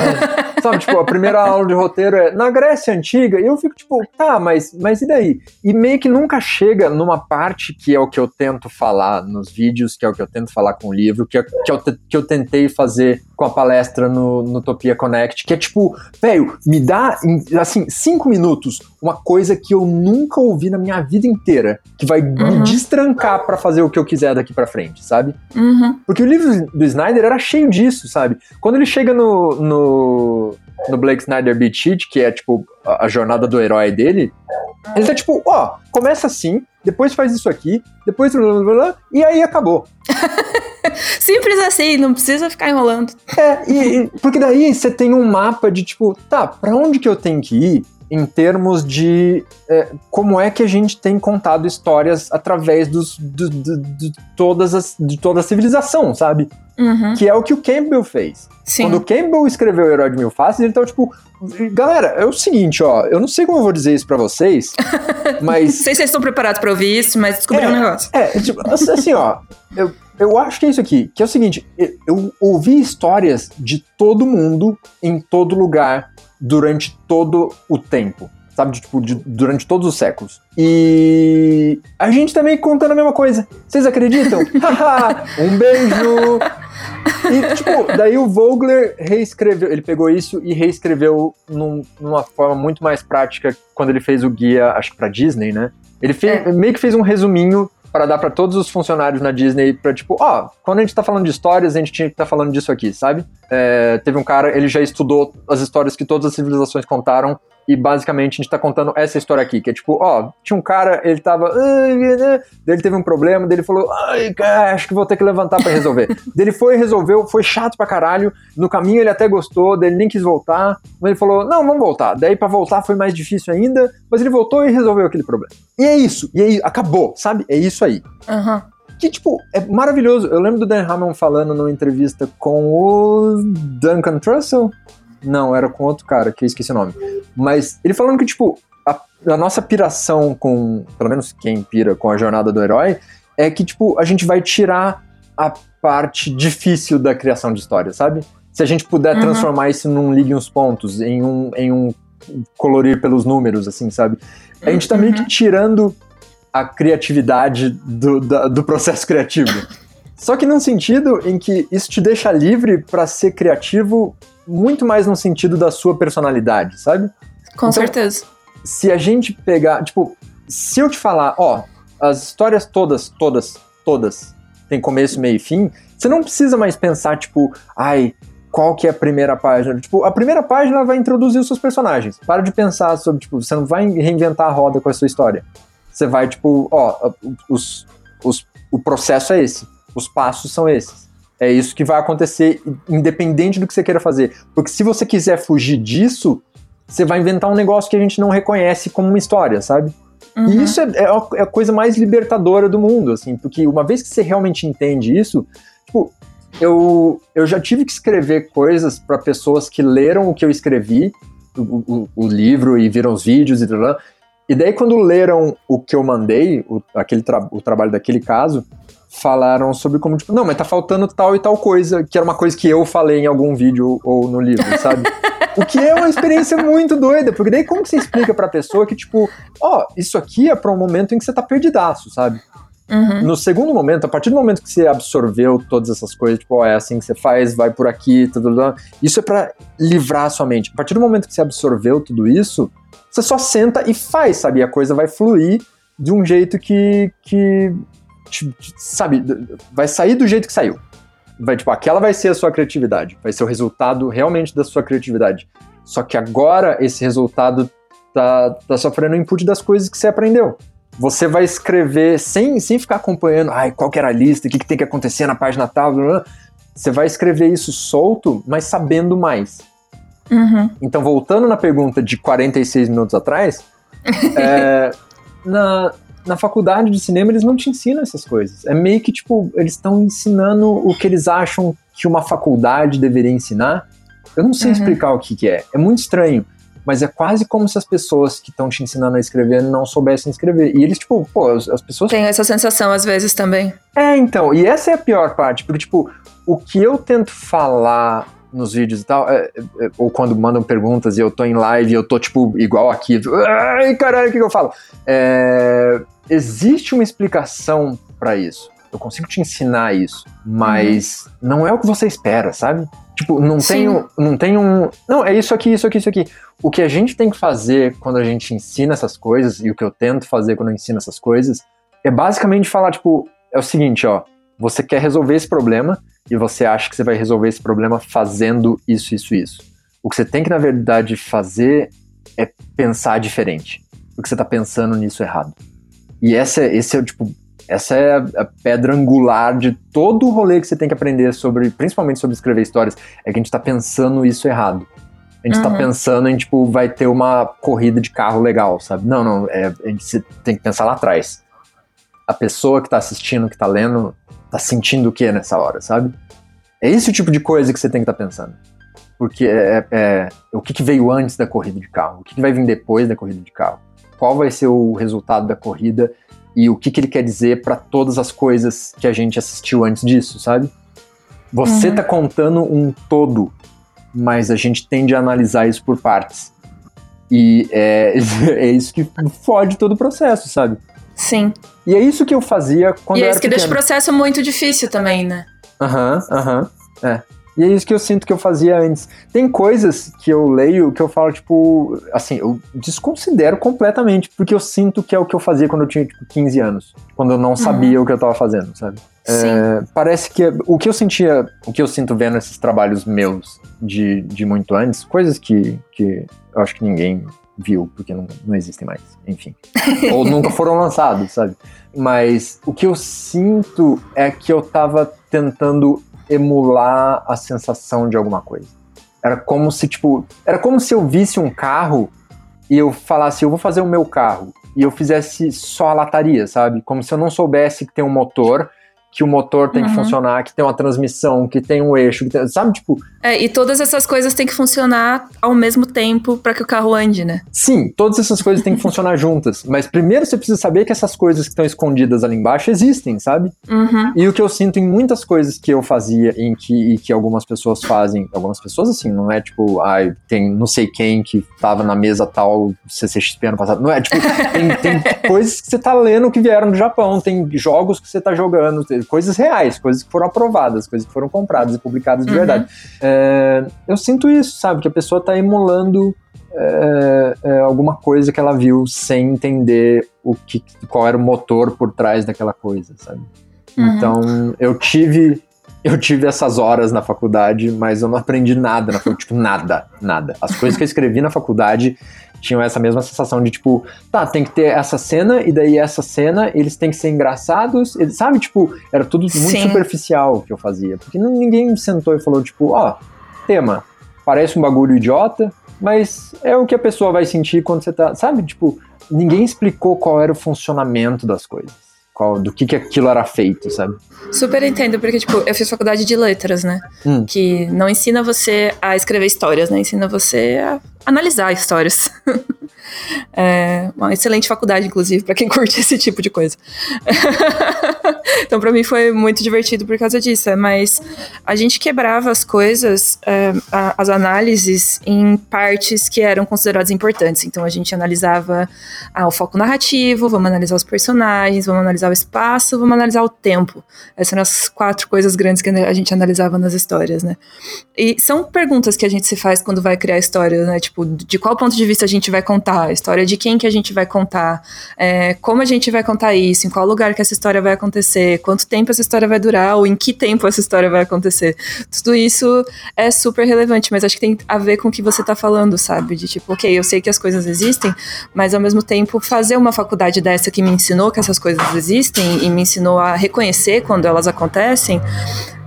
Sabe, tipo, a primeira aula de roteiro é na Grécia Antiga, e eu fico tipo, tá, mas, mas e daí? E meio que nunca chega numa parte que é o que eu tento falar nos vídeos, que é o que eu tento falar com o livro, que é, que eu, que eu tentei fazer com a palestra no, no Topia Connect, que é tipo, velho, me dá, assim, cinco minutos, uma coisa que eu nunca ouvi na minha vida inteira, que vai uhum. me destrancar para fazer o que eu quiser daqui para frente, sabe? Uhum. Porque o livro do Snyder era cheio disso, sabe? Quando ele chega no, no, no Blake Snyder Beat Sheet, que é tipo a, a jornada do herói dele, ele tá tipo, ó, começa assim, depois faz isso aqui, depois blá, blá, blá, e aí acabou. *laughs* Simples assim, não precisa ficar enrolando. É, e, e, porque daí você tem um mapa de tipo, tá, pra onde que eu tenho que ir em termos de é, como é que a gente tem contado histórias através dos, do, do, de, todas as, de toda a civilização, sabe? Uhum. Que é o que o Campbell fez. Sim. Quando o Campbell escreveu O Herói de Mil Faces, ele tava tipo, galera, é o seguinte, ó, eu não sei como eu vou dizer isso para vocês, *laughs* mas... não sei se vocês estão preparados para ouvir isso, mas descobri é, um negócio. É, tipo, assim, ó, eu, eu acho que é isso aqui, que é o seguinte, eu ouvi histórias de todo mundo, em todo lugar, durante todo o tempo. Sabe, de, tipo, de, durante todos os séculos. E a gente também contando a mesma coisa. Vocês acreditam? *laughs* um beijo! E, tipo, daí o Vogler reescreveu, ele pegou isso e reescreveu num, numa forma muito mais prática quando ele fez o guia, acho que pra Disney, né? Ele fez, é. meio que fez um resuminho para dar para todos os funcionários na Disney para tipo, ó, oh, quando a gente tá falando de histórias, a gente tinha que estar tá falando disso aqui, sabe? É, teve um cara, ele já estudou as histórias que todas as civilizações contaram e basicamente a gente tá contando essa história aqui, que é tipo, ó, tinha um cara, ele tava. Ele teve um problema, dele falou, ai, cara, acho que vou ter que levantar para resolver. *laughs* dele foi e resolveu, foi chato pra caralho. No caminho ele até gostou, dele nem quis voltar, mas ele falou, não, vamos voltar. Daí para voltar foi mais difícil ainda, mas ele voltou e resolveu aquele problema. E é isso, e aí acabou, sabe? É isso aí. Uhum. Que, tipo, é maravilhoso. Eu lembro do Dan Harmon falando numa entrevista com o Duncan Trussell, não, era com outro cara, que eu esqueci o nome. Mas ele falando que, tipo, a, a, nossa piração com. Pelo menos quem pira com a jornada do herói, é que, tipo, a gente vai tirar a parte difícil da criação de história, sabe? Se a gente puder uhum. transformar isso num ligue uns pontos, em um, em um colorir pelos números, assim, sabe? A gente tá meio que uhum. tirando a criatividade do, da, do processo criativo. Só que num sentido em que isso te deixa livre para ser criativo muito mais no sentido da sua personalidade, sabe? Com então, certeza. Se a gente pegar, tipo, se eu te falar, ó, as histórias todas, todas, todas têm começo, meio e fim, você não precisa mais pensar, tipo, ai, qual que é a primeira página? Tipo, a primeira página vai introduzir os seus personagens. Para de pensar sobre, tipo, você não vai reinventar a roda com a sua história. Você vai, tipo, ó, os, os, o processo é esse, os passos são esses. É isso que vai acontecer, independente do que você queira fazer. Porque se você quiser fugir disso, você vai inventar um negócio que a gente não reconhece como uma história, sabe? Uhum. E isso é, é, a coisa mais libertadora do mundo, assim, porque uma vez que você realmente entende isso, tipo, eu, eu já tive que escrever coisas para pessoas que leram o que eu escrevi, o, o, o livro, e viram os vídeos e tudo E daí, quando leram o que eu mandei, o, aquele tra o trabalho daquele caso, falaram sobre como, tipo, não, mas tá faltando tal e tal coisa, que era uma coisa que eu falei em algum vídeo ou no livro, sabe? *laughs* o que é uma experiência muito doida, porque daí como que você explica pra pessoa que, tipo, ó, oh, isso aqui é pra um momento em que você tá perdidaço, sabe? Uhum. No segundo momento, a partir do momento que você absorveu todas essas coisas, tipo, oh, é assim que você faz, vai por aqui, tudo, tudo, isso é para livrar a sua mente. A partir do momento que você absorveu tudo isso, você só senta e faz, sabe? E a coisa vai fluir de um jeito que, que sabe, vai sair do jeito que saiu. Vai, tipo, aquela vai ser a sua criatividade, vai ser o resultado realmente da sua criatividade. Só que agora esse resultado tá, tá sofrendo o input das coisas que você aprendeu. Você vai escrever sem, sem ficar acompanhando, ai, qual que era a lista, o que, que tem que acontecer na página tal, blá, blá. você vai escrever isso solto, mas sabendo mais. Uhum. Então, voltando na pergunta de 46 minutos atrás, *laughs* é, na, na faculdade de cinema eles não te ensinam essas coisas. É meio que, tipo, eles estão ensinando o que eles acham que uma faculdade deveria ensinar. Eu não sei uhum. explicar o que, que é. É muito estranho. Mas é quase como se as pessoas que estão te ensinando a escrever não soubessem escrever. E eles, tipo, pô, as, as pessoas. Tem essa sensação às vezes também. É, então. E essa é a pior parte. Porque, tipo, o que eu tento falar nos vídeos e tal, é, é, ou quando mandam perguntas e eu tô em live e eu tô, tipo, igual aqui, ai, caralho, o que, que eu falo? É, existe uma explicação para isso. Eu consigo te ensinar isso, mas uhum. não é o que você espera, sabe? Tipo, não tem, um, não tem um. Não, é isso aqui, isso aqui, isso aqui. O que a gente tem que fazer quando a gente ensina essas coisas, e o que eu tento fazer quando eu ensino essas coisas, é basicamente falar, tipo, é o seguinte, ó. Você quer resolver esse problema e você acha que você vai resolver esse problema fazendo isso, isso, isso. O que você tem que, na verdade, fazer é pensar diferente. Porque você está pensando nisso errado. E essa, esse é, tipo, essa é a, pedra angular de todo o rolê que você tem que aprender sobre, principalmente sobre escrever histórias, é que a gente tá pensando isso errado. A gente tá uhum. tá pensando em, tipo, vai ter uma corrida de carro legal, sabe? Não, não, é, a gente tem que pensar lá atrás. A pessoa que tá assistindo, que tá lendo, tá sentindo o que nessa hora, sabe? É esse o tipo de coisa que você tem que estar tá pensando. Porque é, é, é o que, que, veio antes da corrida de carro, o que, que vai vir depois da corrida de carro qual vai ser o resultado da corrida e o que, que ele quer dizer para todas as coisas que a gente assistiu antes disso, sabe? Você uhum. tá contando um todo, mas a gente tende a analisar isso por partes. E é, *laughs* é isso que fode todo o processo, sabe? Sim. E é isso que eu fazia quando e eu é isso que deixa o processo muito difícil também, né? Aham, uhum, aham. Uhum, é. E é isso que eu sinto que eu fazia antes. Tem coisas que eu leio que eu falo, tipo, assim, eu desconsidero completamente, porque eu sinto que é o que eu fazia quando eu tinha, tipo, 15 anos. Quando eu não sabia uhum. o que eu tava fazendo, sabe? É, parece que o que eu sentia, o que eu sinto vendo esses trabalhos meus de, de muito antes, coisas que, que eu acho que ninguém viu, porque não, não existem mais, enfim. *laughs* Ou nunca foram lançados, sabe? Mas o que eu sinto é que eu tava tentando emular a sensação de alguma coisa. Era como se, tipo, era como se eu visse um carro e eu falasse, eu vou fazer o meu carro, e eu fizesse só a lataria, sabe? Como se eu não soubesse que tem um motor que o motor tem uhum. que funcionar, que tem uma transmissão, que tem um eixo, tem, sabe, tipo... É, e todas essas coisas têm que funcionar ao mesmo tempo para que o carro ande, né? Sim, todas essas coisas têm que funcionar *laughs* juntas, mas primeiro você precisa saber que essas coisas que estão escondidas ali embaixo existem, sabe? Uhum. E o que eu sinto em muitas coisas que eu fazia em que, e que algumas pessoas fazem, algumas pessoas assim, não é tipo, ai, tem não sei quem que tava na mesa tal CCXP ano passado, não é, tipo, *laughs* tem, tem coisas que você tá lendo que vieram do Japão, tem jogos que você tá jogando, coisas reais, coisas que foram aprovadas, coisas que foram compradas e publicadas de uhum. verdade. É, eu sinto isso, sabe? Que a pessoa está emulando é, é, alguma coisa que ela viu sem entender o que, qual era o motor por trás daquela coisa, sabe? Uhum. Então, eu tive eu tive essas horas na faculdade, mas eu não aprendi nada na faculdade, tipo, nada, nada. As coisas que eu escrevi na faculdade tinham essa mesma sensação de tipo, tá, tem que ter essa cena, e daí essa cena, eles têm que ser engraçados, eles, sabe? Tipo, era tudo muito Sim. superficial que eu fazia. Porque ninguém sentou e falou, tipo, ó, oh, tema, parece um bagulho idiota, mas é o que a pessoa vai sentir quando você tá. Sabe? Tipo, ninguém explicou qual era o funcionamento das coisas qual, do que, que aquilo era feito, sabe? Super entendo, porque, tipo, eu fiz faculdade de letras, né? Hum. Que não ensina você a escrever histórias, né? Ensina você a analisar histórias. *laughs* É uma excelente faculdade, inclusive, para quem curte *laughs* esse tipo de coisa. *laughs* então, para mim foi muito divertido por causa disso. Mas a gente quebrava as coisas, é, as análises, em partes que eram consideradas importantes. Então, a gente analisava ah, o foco narrativo, vamos analisar os personagens, vamos analisar o espaço, vamos analisar o tempo. Essas eram as quatro coisas grandes que a gente analisava nas histórias, né? E são perguntas que a gente se faz quando vai criar histórias, né? Tipo, de qual ponto de vista a gente vai contar a história de quem que a gente vai contar, é, como a gente vai contar isso, em qual lugar que essa história vai acontecer, quanto tempo essa história vai durar, ou em que tempo essa história vai acontecer. Tudo isso é super relevante, mas acho que tem a ver com o que você tá falando, sabe? De tipo, ok, eu sei que as coisas existem, mas ao mesmo tempo fazer uma faculdade dessa que me ensinou que essas coisas existem e me ensinou a reconhecer quando elas acontecem,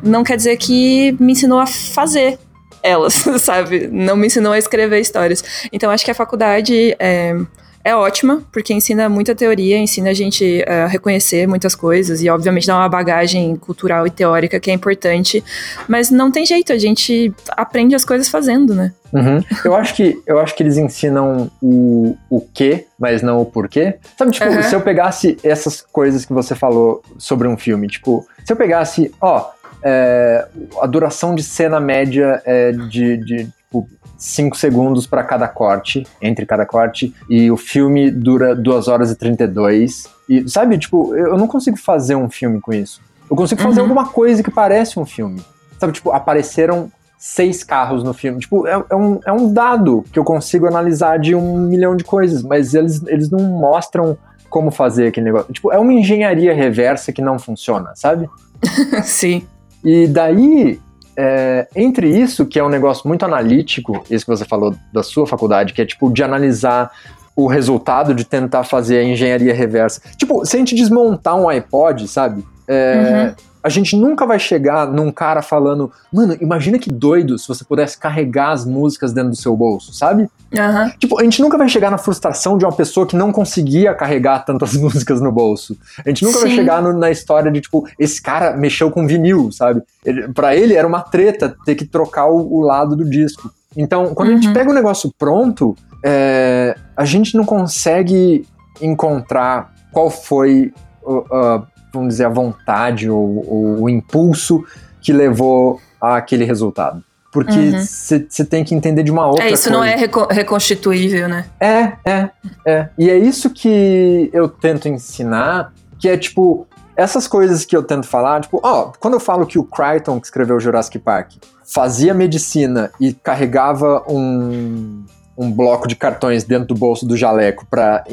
não quer dizer que me ensinou a fazer elas, *laughs* sabe? Não me ensinou a escrever histórias. Então acho que a faculdade é, é ótima, porque ensina muita teoria, ensina a gente a reconhecer muitas coisas e, obviamente, dá uma bagagem cultural e teórica que é importante. Mas não tem jeito, a gente aprende as coisas fazendo, né? Uhum. Eu, acho que, eu acho que eles ensinam o, o que, mas não o porquê. Sabe, tipo, uhum. se eu pegasse essas coisas que você falou sobre um filme, tipo, se eu pegasse, ó, é, a duração de cena média é de, de tipo, 5 segundos para cada corte, entre cada corte, e o filme dura 2 horas e 32. E, sabe, tipo, eu não consigo fazer um filme com isso. Eu consigo fazer uhum. alguma coisa que parece um filme. Sabe, tipo, apareceram seis carros no filme. Tipo, é, é, um, é um dado que eu consigo analisar de um milhão de coisas, mas eles, eles não mostram como fazer aquele negócio. Tipo, é uma engenharia reversa que não funciona, sabe? *laughs* Sim. E daí, é, entre isso, que é um negócio muito analítico, isso que você falou da sua faculdade, que é tipo de analisar o resultado de tentar fazer a engenharia reversa. Tipo, se a gente desmontar um iPod, sabe? É, uhum a gente nunca vai chegar num cara falando, mano, imagina que doido se você pudesse carregar as músicas dentro do seu bolso, sabe? Uhum. Tipo, a gente nunca vai chegar na frustração de uma pessoa que não conseguia carregar tantas *laughs* músicas no bolso. A gente nunca Sim. vai chegar no, na história de, tipo, esse cara mexeu com vinil, sabe? Ele, pra ele era uma treta ter que trocar o, o lado do disco. Então, quando uhum. a gente uhum. pega o negócio pronto, é, a gente não consegue encontrar qual foi uh, vamos dizer, a vontade ou, ou o impulso que levou àquele resultado. Porque você uhum. tem que entender de uma outra É, isso coisa. não é reconstituível, né? É, é, é. E é isso que eu tento ensinar, que é tipo, essas coisas que eu tento falar, tipo, ó, quando eu falo que o Crichton, que escreveu Jurassic Park, fazia medicina e carregava um, um bloco de cartões dentro do bolso do jaleco para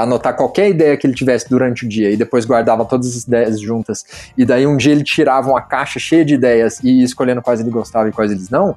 anotar qualquer ideia que ele tivesse durante o dia e depois guardava todas as ideias juntas. E daí um dia ele tirava uma caixa cheia de ideias e ia escolhendo quais ele gostava e quais eles não.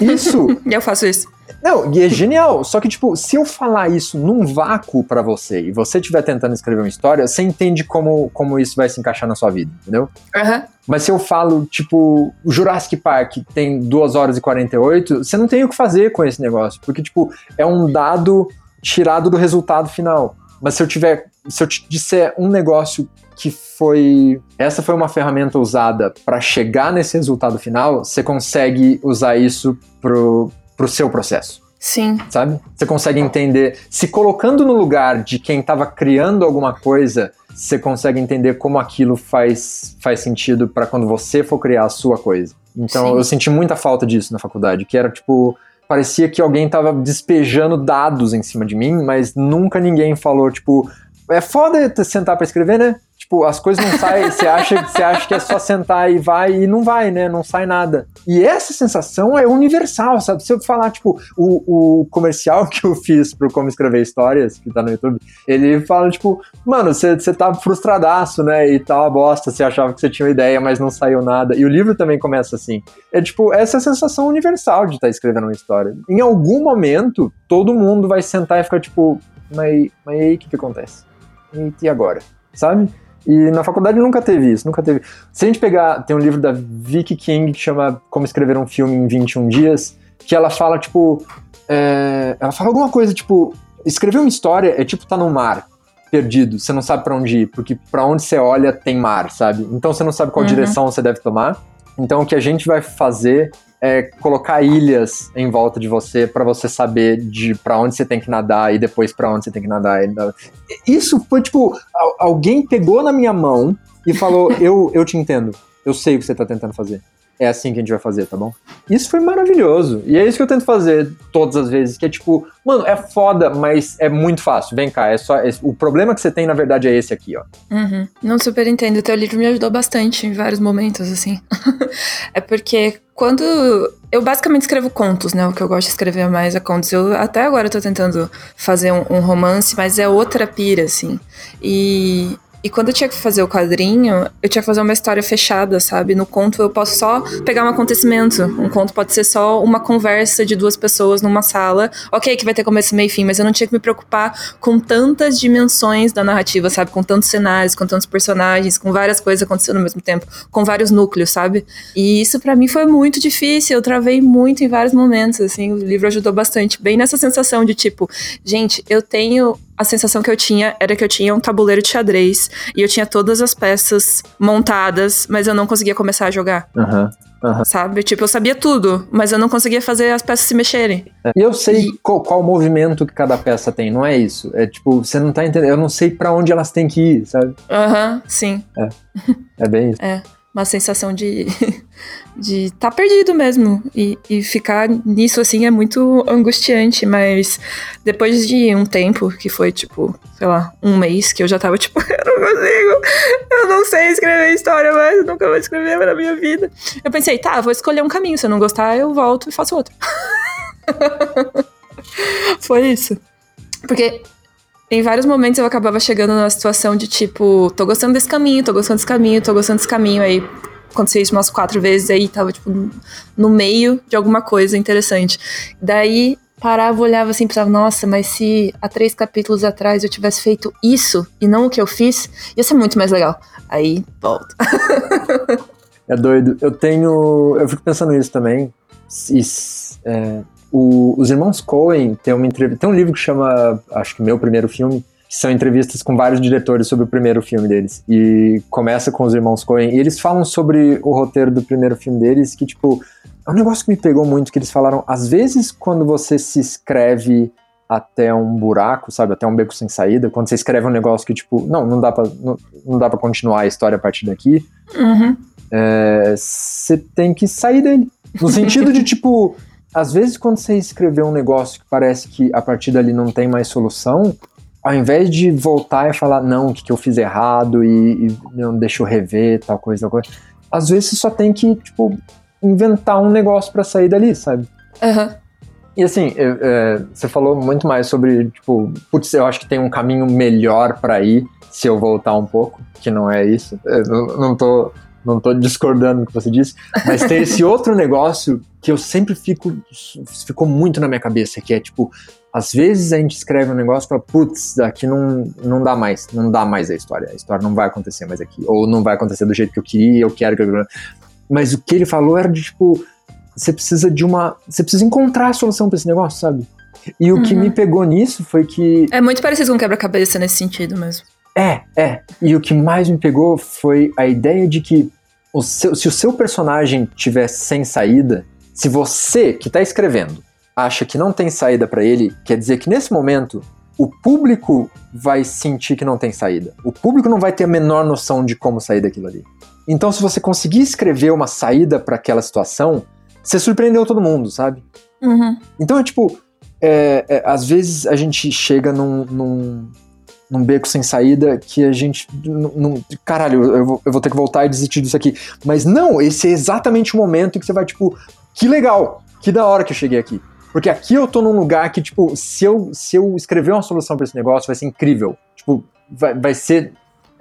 Isso. *laughs* eu faço isso. Não, e é genial. Só que, tipo, se eu falar isso num vácuo para você e você estiver tentando escrever uma história, você entende como, como isso vai se encaixar na sua vida, entendeu? Uhum. Mas se eu falo, tipo, Jurassic Park tem 2 horas e 48, você não tem o que fazer com esse negócio. Porque, tipo, é um dado tirado do resultado final. Mas se eu tiver. Se eu te disser um negócio que foi. Essa foi uma ferramenta usada para chegar nesse resultado final, você consegue usar isso pro, pro seu processo. Sim. Sabe? Você consegue entender. Se colocando no lugar de quem estava criando alguma coisa, você consegue entender como aquilo faz, faz sentido para quando você for criar a sua coisa. Então Sim. eu senti muita falta disso na faculdade, que era tipo. Parecia que alguém tava despejando dados em cima de mim, mas nunca ninguém falou, tipo, é foda sentar para escrever, né? Tipo, as coisas não saem, você acha, você acha que é só sentar e vai, e não vai, né? Não sai nada. E essa sensação é universal, sabe? Se eu falar, tipo, o, o comercial *laughs* que eu fiz pro Como Escrever Histórias, que tá no YouTube, ele fala, tipo, mano, você, tá frustradaço, né? E tal, tá bosta, você achava que você tinha uma ideia, mas não saiu nada. E o livro também começa assim. É tipo, essa é a sensação universal de estar tá escrevendo uma história. Em algum momento, todo mundo vai sentar e ficar, tipo, mas, mas aí o que, que acontece? E agora? Sabe? E na faculdade nunca teve isso, nunca teve. Se a gente pegar, tem um livro da Vicky King que chama Como Escrever um Filme em 21 Dias, que ela fala, tipo, é, ela fala alguma coisa, tipo, escrever uma história é tipo estar tá no mar, perdido, você não sabe para onde ir, porque para onde você olha tem mar, sabe? Então você não sabe qual uhum. direção você deve tomar. Então o que a gente vai fazer é, colocar ilhas em volta de você para você saber de para onde você tem que nadar e depois para onde você tem que nadar. Isso foi tipo alguém pegou na minha mão e falou: *laughs* "Eu eu te entendo. Eu sei o que você tá tentando fazer" é assim que a gente vai fazer, tá bom? Isso foi maravilhoso. E é isso que eu tento fazer todas as vezes, que é tipo, mano, é foda, mas é muito fácil. Vem cá, é só. É, o problema que você tem, na verdade, é esse aqui, ó. Uhum. Não super entendo. O teu livro me ajudou bastante em vários momentos, assim. *laughs* é porque quando. Eu basicamente escrevo contos, né? O que eu gosto de escrever mais é contos. Eu até agora tô tentando fazer um, um romance, mas é outra pira, assim. E e quando eu tinha que fazer o quadrinho, eu tinha que fazer uma história fechada, sabe? No conto eu posso só pegar um acontecimento. Um conto pode ser só uma conversa de duas pessoas numa sala. Ok, que vai ter começo, meio e fim, mas eu não tinha que me preocupar com tantas dimensões da narrativa, sabe? Com tantos cenários, com tantos personagens, com várias coisas acontecendo ao mesmo tempo, com vários núcleos, sabe? E isso para mim foi muito difícil. Eu travei muito em vários momentos, assim. O livro ajudou bastante. Bem nessa sensação de tipo, gente, eu tenho a sensação que eu tinha era que eu tinha um tabuleiro de xadrez e eu tinha todas as peças montadas, mas eu não conseguia começar a jogar. Uhum. Uhum. Sabe? Tipo, eu sabia tudo, mas eu não conseguia fazer as peças se mexerem. É. E eu sei e... qual, qual movimento que cada peça tem, não é isso. É tipo, você não tá entendendo. Eu não sei para onde elas têm que ir, sabe? Aham, uhum, sim. É. É bem isso. É uma sensação de *laughs* de estar tá perdido mesmo e, e ficar nisso assim é muito angustiante, mas depois de um tempo que foi tipo, sei lá, um mês que eu já tava *laughs* tipo, eu não consigo, eu não sei escrever história mais, eu nunca vou escrever na minha vida. Eu pensei, tá, vou escolher um caminho, se eu não gostar, eu volto e faço outro. *laughs* foi isso. Porque em vários momentos eu acabava chegando numa situação de tipo, tô gostando desse caminho, tô gostando desse caminho, tô gostando desse caminho. Aí aconteceu isso umas quatro vezes, aí tava, tipo, no meio de alguma coisa interessante. Daí parava, olhava assim, pensava, nossa, mas se há três capítulos atrás eu tivesse feito isso e não o que eu fiz, ia ser muito mais legal. Aí volta. *laughs* é doido. Eu tenho. Eu fico pensando nisso também. Isso, é, o, os irmãos Coen tem uma entrevista. Tem um livro que chama, acho que Meu Primeiro Filme, que são entrevistas com vários diretores sobre o primeiro filme deles. E começa com os irmãos Coen. E eles falam sobre o roteiro do primeiro filme deles, que, tipo, é um negócio que me pegou muito, que eles falaram, às vezes, quando você se escreve até um buraco, sabe, até um beco sem saída, quando você escreve um negócio que, tipo, não, não dá pra, não, não dá pra continuar a história a partir daqui, uhum. é, você tem que sair dele. No sentido de, *laughs* tipo, às vezes quando você escrever um negócio que parece que a partir dali não tem mais solução, ao invés de voltar e falar, não, o que, que eu fiz errado e, e não, deixa eu rever tal coisa, tal coisa, às vezes você só tem que, tipo, inventar um negócio para sair dali, sabe? Uhum. E assim, eu, é, você falou muito mais sobre, tipo, putz, eu acho que tem um caminho melhor para ir se eu voltar um pouco, que não é isso. Eu não, não tô não tô discordando do que você disse, mas tem esse *laughs* outro negócio que eu sempre fico, ficou muito na minha cabeça, que é tipo, às vezes a gente escreve um negócio e fala, putz, daqui não, não dá mais, não dá mais a história, a história não vai acontecer mais aqui, ou não vai acontecer do jeito que eu queria, eu quero que eu... Mas o que ele falou era de tipo, você precisa de uma, você precisa encontrar a solução para esse negócio, sabe? E o uhum. que me pegou nisso foi que... É muito parecido com quebra-cabeça nesse sentido mesmo. É, é. E o que mais me pegou foi a ideia de que o seu, se o seu personagem tiver sem saída, se você que está escrevendo acha que não tem saída para ele, quer dizer que nesse momento o público vai sentir que não tem saída. O público não vai ter a menor noção de como sair daquilo ali. Então, se você conseguir escrever uma saída para aquela situação, você surpreendeu todo mundo, sabe? Uhum. Então, é tipo, é, é, às vezes a gente chega num, num, num beco sem saída que a gente. Não, caralho, eu vou, eu vou ter que voltar e desistir disso aqui. Mas não, esse é exatamente o momento que você vai, tipo, que legal, que da hora que eu cheguei aqui. Porque aqui eu tô num lugar que, tipo, se eu, se eu escrever uma solução para esse negócio, vai ser incrível. Tipo, vai, vai ser.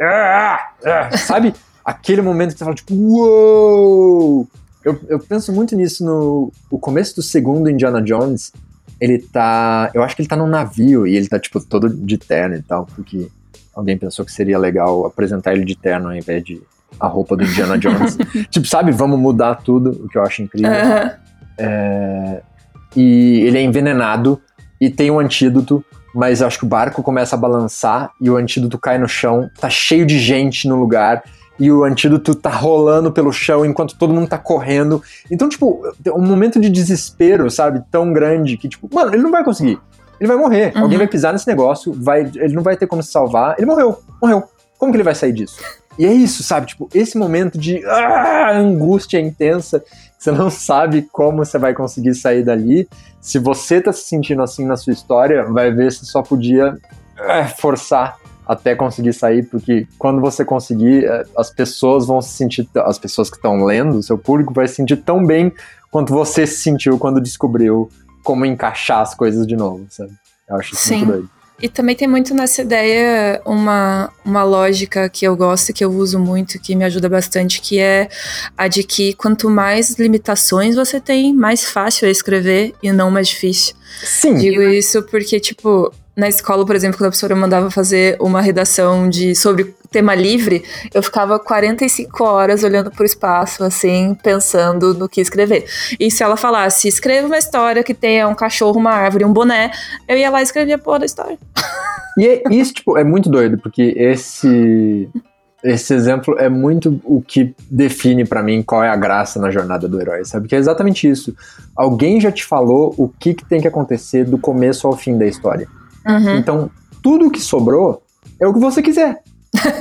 Ah, ah, sabe? Aquele momento que você fala, tipo, uou! Eu, eu penso muito nisso no o começo do segundo Indiana Jones ele tá. Eu acho que ele tá num navio e ele tá, tipo, todo de terno e tal, porque alguém pensou que seria legal apresentar ele de terno ao invés de a roupa do Indiana *laughs* Jones. tipo, sabe, vamos mudar tudo, o que eu acho incrível. Uhum. É, e ele é envenenado e tem um antídoto, mas acho que o barco começa a balançar e o antídoto cai no chão, tá cheio de gente no lugar e o antídoto tá rolando pelo chão enquanto todo mundo tá correndo. Então, tipo, um momento de desespero, sabe, tão grande que, tipo, mano, ele não vai conseguir. Ele vai morrer. Uhum. Alguém vai pisar nesse negócio, vai, ele não vai ter como se salvar. Ele morreu. Morreu. Como que ele vai sair disso? E é isso, sabe? Tipo, esse momento de ah, angústia intensa, você não *laughs* sabe como você vai conseguir sair dali. Se você tá se sentindo assim na sua história, vai ver se só podia ah, forçar até conseguir sair, porque quando você conseguir, é, as pessoas vão se sentir, as pessoas que estão lendo, o seu público vai se sentir tão bem quanto você se sentiu quando descobriu como encaixar as coisas de novo, sabe? Eu acho isso Sim. muito doido. E também tem muito nessa ideia uma, uma lógica que eu gosto, que eu uso muito, que me ajuda bastante, que é a de que quanto mais limitações você tem, mais fácil é escrever e não mais difícil. Sim. Digo isso porque, tipo, na escola, por exemplo, quando a professora mandava fazer uma redação de sobre tema livre, eu ficava 45 horas olhando pro espaço, assim, pensando no que escrever. E se ela falasse, escreva uma história que tenha um cachorro, uma árvore e um boné, eu ia lá e escrevia a porra da história. E é, isso, tipo, é muito doido, porque esse esse exemplo é muito o que define para mim qual é a graça na jornada do herói, sabe? Que é exatamente isso. Alguém já te falou o que, que tem que acontecer do começo ao fim da história. Uhum. Então, tudo que sobrou é o que você quiser.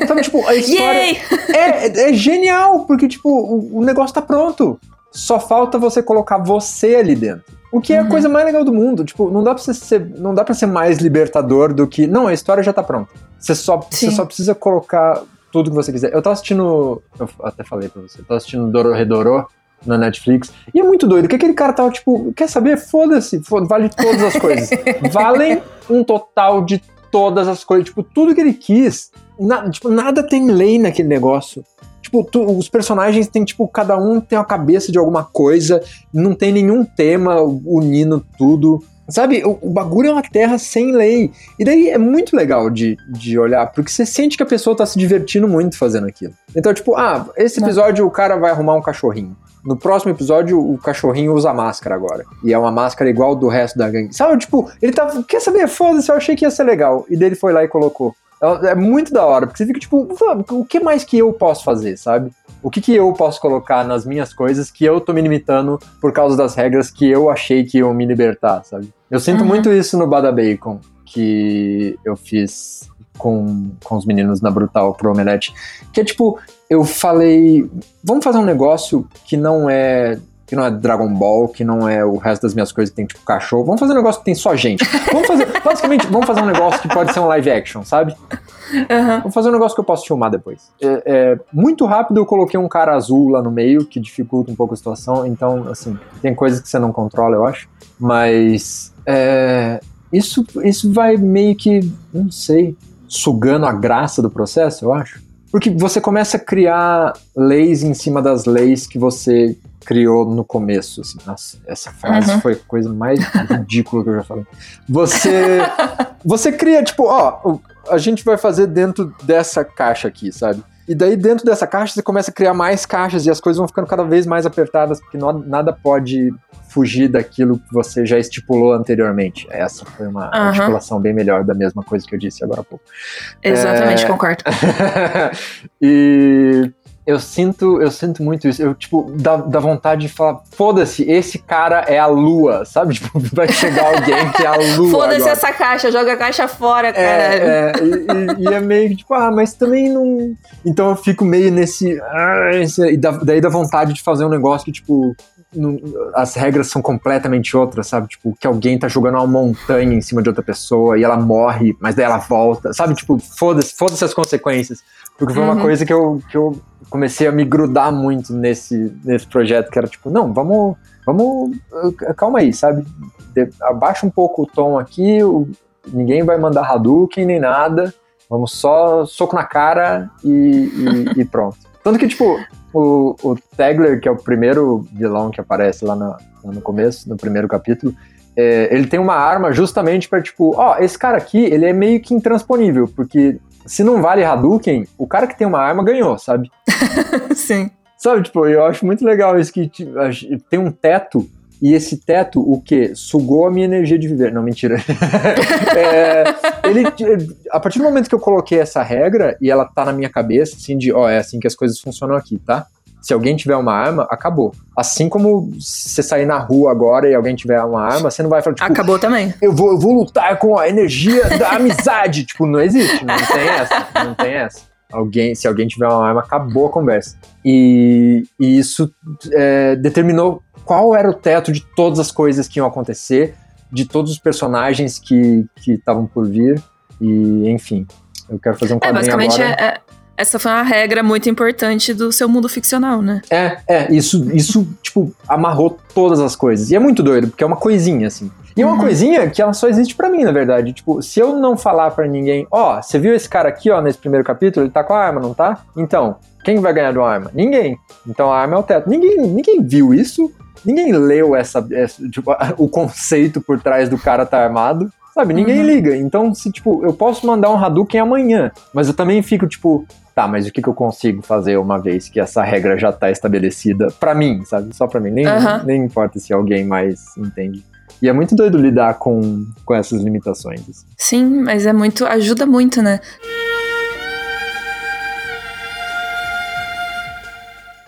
Sabe, tipo, a história é, é, genial, porque, tipo, o, o, negócio tá pronto. Só falta você colocar você ali dentro. O que é uhum. a coisa mais legal do mundo. Tipo, não dá pra ser, não dá pra ser mais libertador do que. Não, a história já tá pronta. Você só, você só precisa colocar tudo que você quiser. Eu tava assistindo. Eu até falei pra você, eu tava assistindo Dororedoro na Netflix. E é muito doido, que aquele cara tava tipo, quer saber? Foda-se, foda vale todas as coisas. *laughs* Valem um total de todas as coisas. Tipo, tudo que ele quis. Na, tipo, nada tem lei naquele negócio. Tipo, tu, os personagens têm, tipo, cada um tem a cabeça de alguma coisa, não tem nenhum tema unindo tudo. Sabe, o, o, bagulho é uma terra sem lei. E daí é muito legal de, de olhar, porque você sente que a pessoa tá se divertindo muito fazendo aquilo. Então, tipo, ah, esse episódio o cara vai arrumar um cachorrinho. No próximo episódio, o cachorrinho usa máscara agora. E é uma máscara igual do resto da gangue. Sabe, tipo, ele tava. Quer saber? Foda-se, eu achei que ia ser legal. E dele foi lá e colocou. É, é muito da hora, porque você fica tipo, o que mais que eu posso fazer, sabe? O que, que eu posso colocar nas minhas coisas que eu tô me limitando por causa das regras que eu achei que iam me libertar, sabe? Eu sinto uhum. muito isso no Bada Bacon, que eu fiz com, com os meninos na Brutal pro Omelete. Que é tipo, eu falei, vamos fazer um negócio que não é que não é Dragon Ball, que não é o resto das minhas coisas que tem tipo cachorro. Vamos fazer um negócio que tem só gente. Vamos fazer, *laughs* basicamente, vamos fazer um negócio que pode ser um live action, sabe? Uhum. Vamos fazer um negócio que eu posso filmar depois. É, é, muito rápido eu coloquei um cara azul lá no meio, que dificulta um pouco a situação. Então, assim, tem coisas que você não controla, eu acho. Mas é, isso, isso vai meio que, não sei, sugando a graça do processo, eu acho. Porque você começa a criar leis em cima das leis que você criou no começo. Assim. Nossa, essa frase uhum. foi a coisa mais ridícula que eu já falei. Você, *laughs* você cria, tipo, ó, a gente vai fazer dentro dessa caixa aqui, sabe? E daí, dentro dessa caixa, você começa a criar mais caixas e as coisas vão ficando cada vez mais apertadas, porque nada pode fugir daquilo que você já estipulou anteriormente. Essa foi uma uhum. articulação bem melhor da mesma coisa que eu disse agora há pouco. Exatamente, é... concordo. *laughs* e eu sinto, eu sinto muito isso. Eu, tipo, dá, dá vontade de falar, foda-se, esse cara é a lua, sabe? *laughs* Tipo, vai chegar alguém que é a lua. *laughs* Foda-se essa caixa, joga a caixa fora, cara. É, é e, e, é meio tipo, ah, mas também não. Então eu fico meio nesse. Ah, esse e dá, daí dá vontade de fazer um negócio que, tipo, não, as regras são completamente outras, sabe? Tipo, que alguém tá jogando uma montanha em cima de outra pessoa e ela morre, mas daí ela volta, sabe? Tipo, foda-se foda as consequências. Porque foi uhum. uma coisa que eu, que eu comecei a me grudar muito nesse, nesse projeto, que era tipo, não, vamos, vamos, uh, calma aí, sabe? De, abaixa um pouco o tom aqui, o, ninguém vai mandar Hadouken nem nada, vamos só soco na cara e, e, e *laughs* pronto. Tanto que, tipo, o, o Tegler, que é o primeiro vilão que aparece lá, na, lá no começo, no primeiro capítulo, é, ele tem uma arma justamente para tipo, ó, oh, esse cara aqui, ele é meio que intransponível, porque se não vale Hadouken, o cara que tem uma arma ganhou, sabe? *laughs* Sim. Sabe, tipo, eu acho muito legal isso que tipo, tem um teto e esse teto, o que? Sugou a minha energia de viver. Não, mentira. *laughs* é, ele, a partir do momento que eu coloquei essa regra e ela tá na minha cabeça, assim, de, ó, é assim que as coisas funcionam aqui, tá? Se alguém tiver uma arma, acabou. Assim como você sair na rua agora e alguém tiver uma arma, você não vai falar, tipo... Acabou também. Eu vou, eu vou lutar com a energia da amizade. *laughs* tipo, não existe, não tem essa, não tem essa. Alguém, se alguém tiver uma arma, acabou a conversa. E, e isso é, determinou qual era o teto de todas as coisas que iam acontecer, de todos os personagens que estavam por vir. E, enfim, eu quero fazer um é, quadrinho é, basicamente agora. É, essa foi uma regra muito importante do seu mundo ficcional, né? É, é, isso, isso, tipo, amarrou todas as coisas. E é muito doido, porque é uma coisinha, assim. E é uma uhum. coisinha que ela só existe para mim, na verdade. Tipo, se eu não falar para ninguém, ó, oh, você viu esse cara aqui, ó, nesse primeiro capítulo, ele tá com a arma, não tá? Então, quem vai ganhar de uma arma? Ninguém. Então a arma é o teto. Ninguém, ninguém viu isso, ninguém leu essa, essa tipo, o conceito por trás do cara tá armado. Sabe, ninguém uhum. liga. Então, se, tipo, eu posso mandar um Hadouken amanhã, mas eu também fico, tipo, tá, mas o que, que eu consigo fazer uma vez que essa regra já tá estabelecida para mim, sabe? Só para mim. Nem, uhum. nem importa se alguém mais entende. E é muito doido lidar com, com essas limitações. Assim. Sim, mas é muito. ajuda muito, né?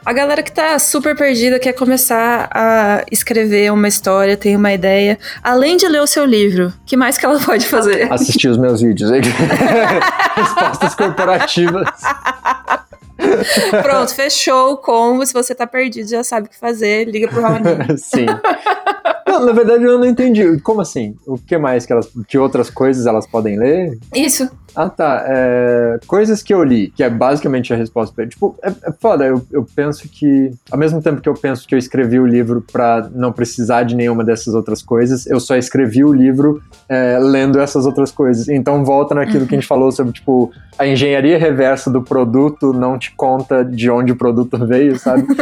A galera que tá super perdida quer começar a escrever uma história, tem uma ideia. Além de ler o seu livro, que mais que ela pode fazer? Assistir os meus vídeos. *laughs* Respostas corporativas. Pronto, fechou o combo. Se você tá perdido, já sabe o que fazer. Liga pro Raoni. *laughs* Sim. Não, na verdade, eu não entendi. Como assim? O que mais que elas. Que outras coisas elas podem ler? Isso. Ah, tá. É, coisas que eu li, que é basicamente a resposta. Tipo, é, é foda. Eu, eu penso que, ao mesmo tempo que eu penso que eu escrevi o livro para não precisar de nenhuma dessas outras coisas, eu só escrevi o livro é, lendo essas outras coisas. Então volta naquilo uhum. que a gente falou sobre, tipo, a engenharia reversa do produto não te conta de onde o produto *laughs* veio, sabe? *laughs*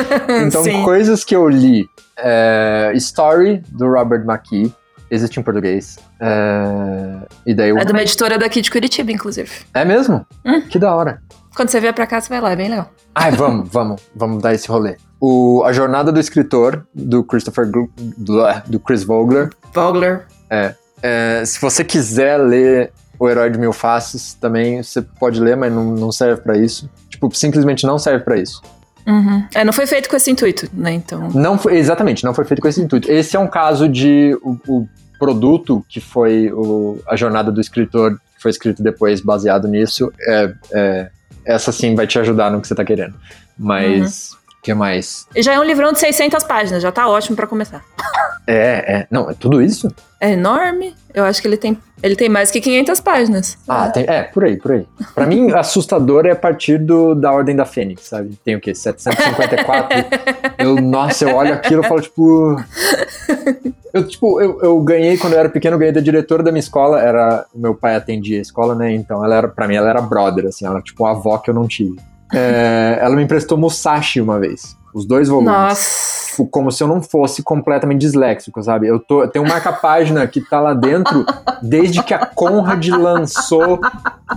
Então, coisas que eu li. É, Story, do Robert McKee existe em português. É... E daí eu... É de uma editora daqui de Curitiba, inclusive. É mesmo? Hum? Que da hora. Quando você vier pra cá, você vai lá, é bem legal. Ai, vamos, *laughs* vamos, vamos dar esse rolê. O, a Jornada do Escritor, do Christopher... do Chris Vogler. Vogler. É. é. Se você quiser ler O Herói de Mil Faces, também você pode ler, mas não, não serve para isso. Tipo, simplesmente não serve para isso. Uhum. É, não foi feito com esse intuito, né? Então. Não foi, exatamente, não foi feito com esse intuito. Esse é um caso de o, o produto que foi o, a jornada do escritor, que foi escrito depois baseado nisso. É, é, essa sim vai te ajudar no que você está querendo. Mas. Uhum. Que mais? Já é um livrão de 600 páginas, já tá ótimo pra começar. *laughs* É, é. Não, é tudo isso? É enorme. Eu acho que ele tem, ele tem mais que 500 páginas. Ah, tem, é, por aí, por aí. Pra mim, *laughs* assustador é a partir do, da Ordem da Fênix, sabe? Tem o quê? 754? *laughs* eu, nossa, eu olho aquilo e falo, tipo... Eu, tipo, eu, eu ganhei, quando eu era pequeno, eu ganhei da diretora da minha escola, era... Meu pai atendia a escola, né? Então, ela era, pra mim, ela era brother, assim, ela era tipo a avó que eu não tive. É, ela me emprestou Musashi uma vez. Os dois volumes. Nossa. Tipo, como se eu não fosse completamente disléxico, sabe? Eu, tô, eu tenho um marca-página que tá lá dentro desde que a Conrad lançou.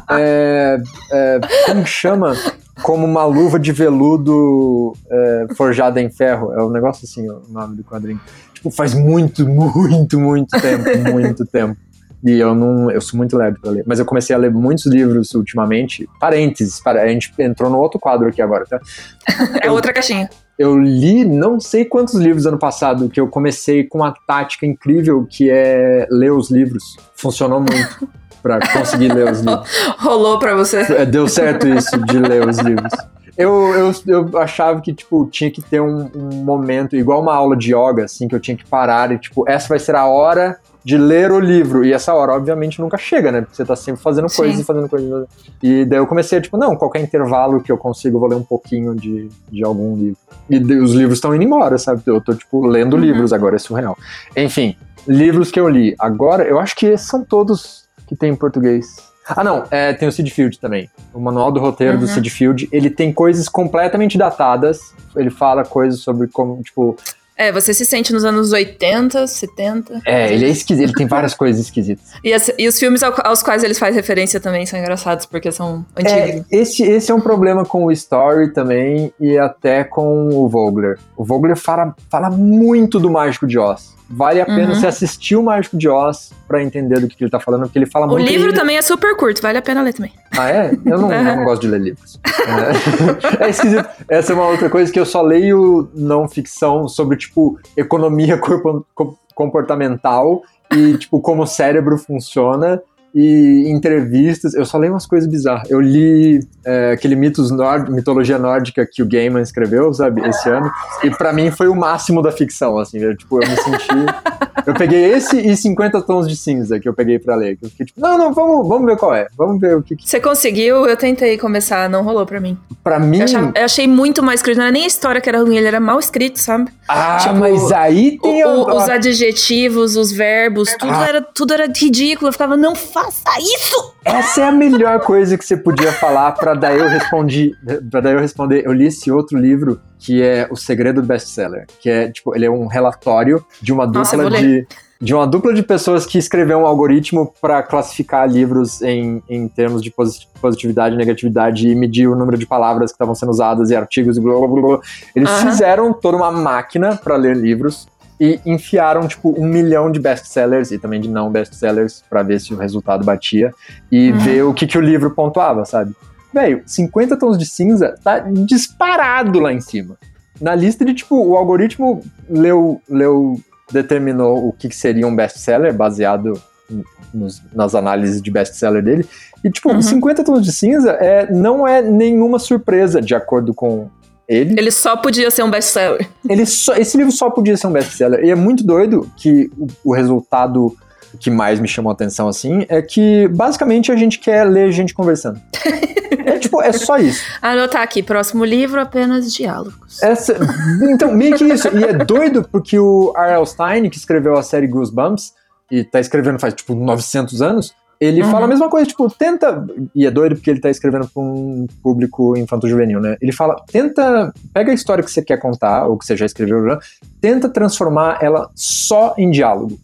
É, é, como chama? Como uma luva de veludo é, forjada em ferro. É um negócio assim, o nome do quadrinho. Tipo, faz muito, muito, muito tempo, muito tempo. E eu não, eu sou muito lerdo para ler. Mas eu comecei a ler muitos livros ultimamente. Parênteses, a gente entrou no outro quadro aqui agora, tá? *laughs* É outra caixinha. Eu li não sei quantos livros ano passado, que eu comecei com uma tática incrível que é ler os livros. Funcionou muito *laughs* para conseguir ler os livros. Rolou para você. É, deu certo isso de ler os livros. Eu, eu, eu achava que, tipo, tinha que ter um, um momento, igual uma aula de yoga, assim, que eu tinha que parar e, tipo, essa vai ser a hora de ler o livro. E essa hora, obviamente, nunca chega, né? Porque você tá sempre fazendo coisas e fazendo coisas. E daí eu comecei tipo, não, qualquer intervalo que eu consigo, eu vou ler um pouquinho de, de algum livro. E os livros estão indo embora, sabe? Eu tô, tipo, lendo uhum. livros agora, é surreal. Enfim, livros que eu li. Agora, eu acho que esses são todos que tem em português. Ah, não, é, tem o Sid Field também. O manual do roteiro uhum. do Sid Field, ele tem coisas completamente datadas. Ele fala coisas sobre como, tipo, é, você se sente nos anos 80, 70. É, ele é esquisito, ele tem várias coisas esquisitas. E, as, e os filmes aos quais eles fazem referência também são engraçados, porque são antigos. É, esse, esse é um problema com o Story também, e até com o Vogler. O Vogler fala, fala muito do Mágico de Oz. Vale a pena uhum. você assistir o Mágico de Oz pra entender do que, que ele tá falando, porque ele fala o muito. O livro também é super curto, vale a pena ler também. Ah, é? Eu não, eu *laughs* não gosto de ler livros. É. *laughs* é esquisito. Essa é uma outra coisa que eu só leio não ficção sobre, tipo, economia comportamental e, tipo, como o cérebro funciona e entrevistas. Eu só leio umas coisas bizarras. Eu li é, aquele mitos nord, mitologia nórdica que o Gaiman escreveu, sabe, esse ano. E para mim foi o máximo da ficção, assim. Eu, tipo, eu me senti. *laughs* eu peguei esse e 50 tons de cinza que eu peguei para ler. Eu fiquei tipo, não, não, vamos, vamos ver qual é. Vamos ver o que. Você conseguiu? Eu tentei começar, não rolou para mim. Para mim. Eu, achava, eu, achei muito mal escrito. Não era nem a história que era ruim, ele era mal escrito, sabe? Ah, tipo, mas aí tem. O, o, os adjetivos, os verbos, tudo, ah. era, tudo era ridículo. Eu ficava, não faça isso! Essa é a melhor coisa que você podia falar para daí eu respondi, para daí eu responder. Eu li esse outro livro que é O Segredo do Best-Seller, que é tipo, ele é um relatório de uma dupla Nossa, de de uma dupla de pessoas que escreveu um algoritmo para classificar livros em, em termos de positividade e negatividade e medir o número de palavras que estavam sendo usadas e artigos e blá blá blá. Eles uhum. fizeram toda uma máquina para ler livros e enfiaram, tipo, um milhão de best-sellers e também de não best-sellers para ver se o resultado batia e uhum. ver o que, que o livro pontuava, sabe? Velho, 50 tons de cinza tá disparado lá em cima. Na lista de, tipo, o algoritmo leu, leu determinou o que, que seria um best-seller baseado nos, nas análises de best-seller dele. E, tipo, uhum. 50 tons de cinza é, não é nenhuma surpresa, de acordo com ele. Ele só podia ser um best-seller. Ele só, esse livro só podia ser um best-seller. E é muito doido que o, o resultado que mais me chamou a atenção, assim, é que basicamente a gente quer ler gente conversando. é tipo, é só isso. *laughs* Anotar aqui, próximo livro, apenas diálogos. Essa, então, meio que isso. E é doido porque o R.L. Stein, que escreveu a série Goosebumps, e tá escrevendo faz, tipo, 900 anos, ele uhum. fala a mesma coisa, tipo, tenta. E é doido porque ele tá escrevendo pra um público infanto-juvenil, né? Ele fala, tenta. Pega a história que você quer contar, ou que você já escreveu, tenta transformar ela só em diálogo.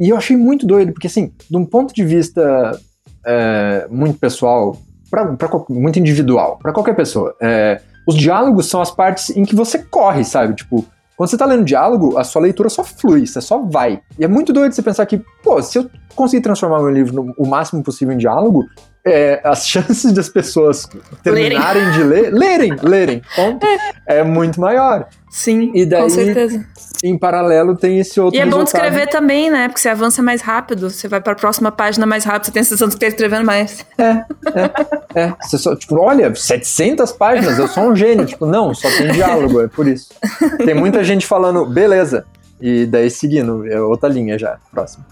E eu achei muito doido, porque, assim, de um ponto de vista é, muito pessoal, pra, pra, muito individual, para qualquer pessoa, é, os diálogos são as partes em que você corre, sabe? Tipo, quando você tá lendo diálogo, a sua leitura só flui, você só vai. E é muito doido você pensar que, pô, se eu conseguir transformar meu livro no, o máximo possível em diálogo, é, as chances das pessoas terminarem lerem. de ler, lerem, lerem, ponto, é muito maior. Sim, e daí, com certeza. Em paralelo tem esse outro E é bom escrever também, né? Porque você avança mais rápido, você vai para a próxima página mais rápido, você tem a sensação de que está escrevendo mais. É, é. É, você só, tipo, olha, 700 páginas, eu sou um gênio. tipo, não, só tem diálogo, é por isso. Tem muita gente falando, beleza, e daí seguindo, é outra linha já, próximo.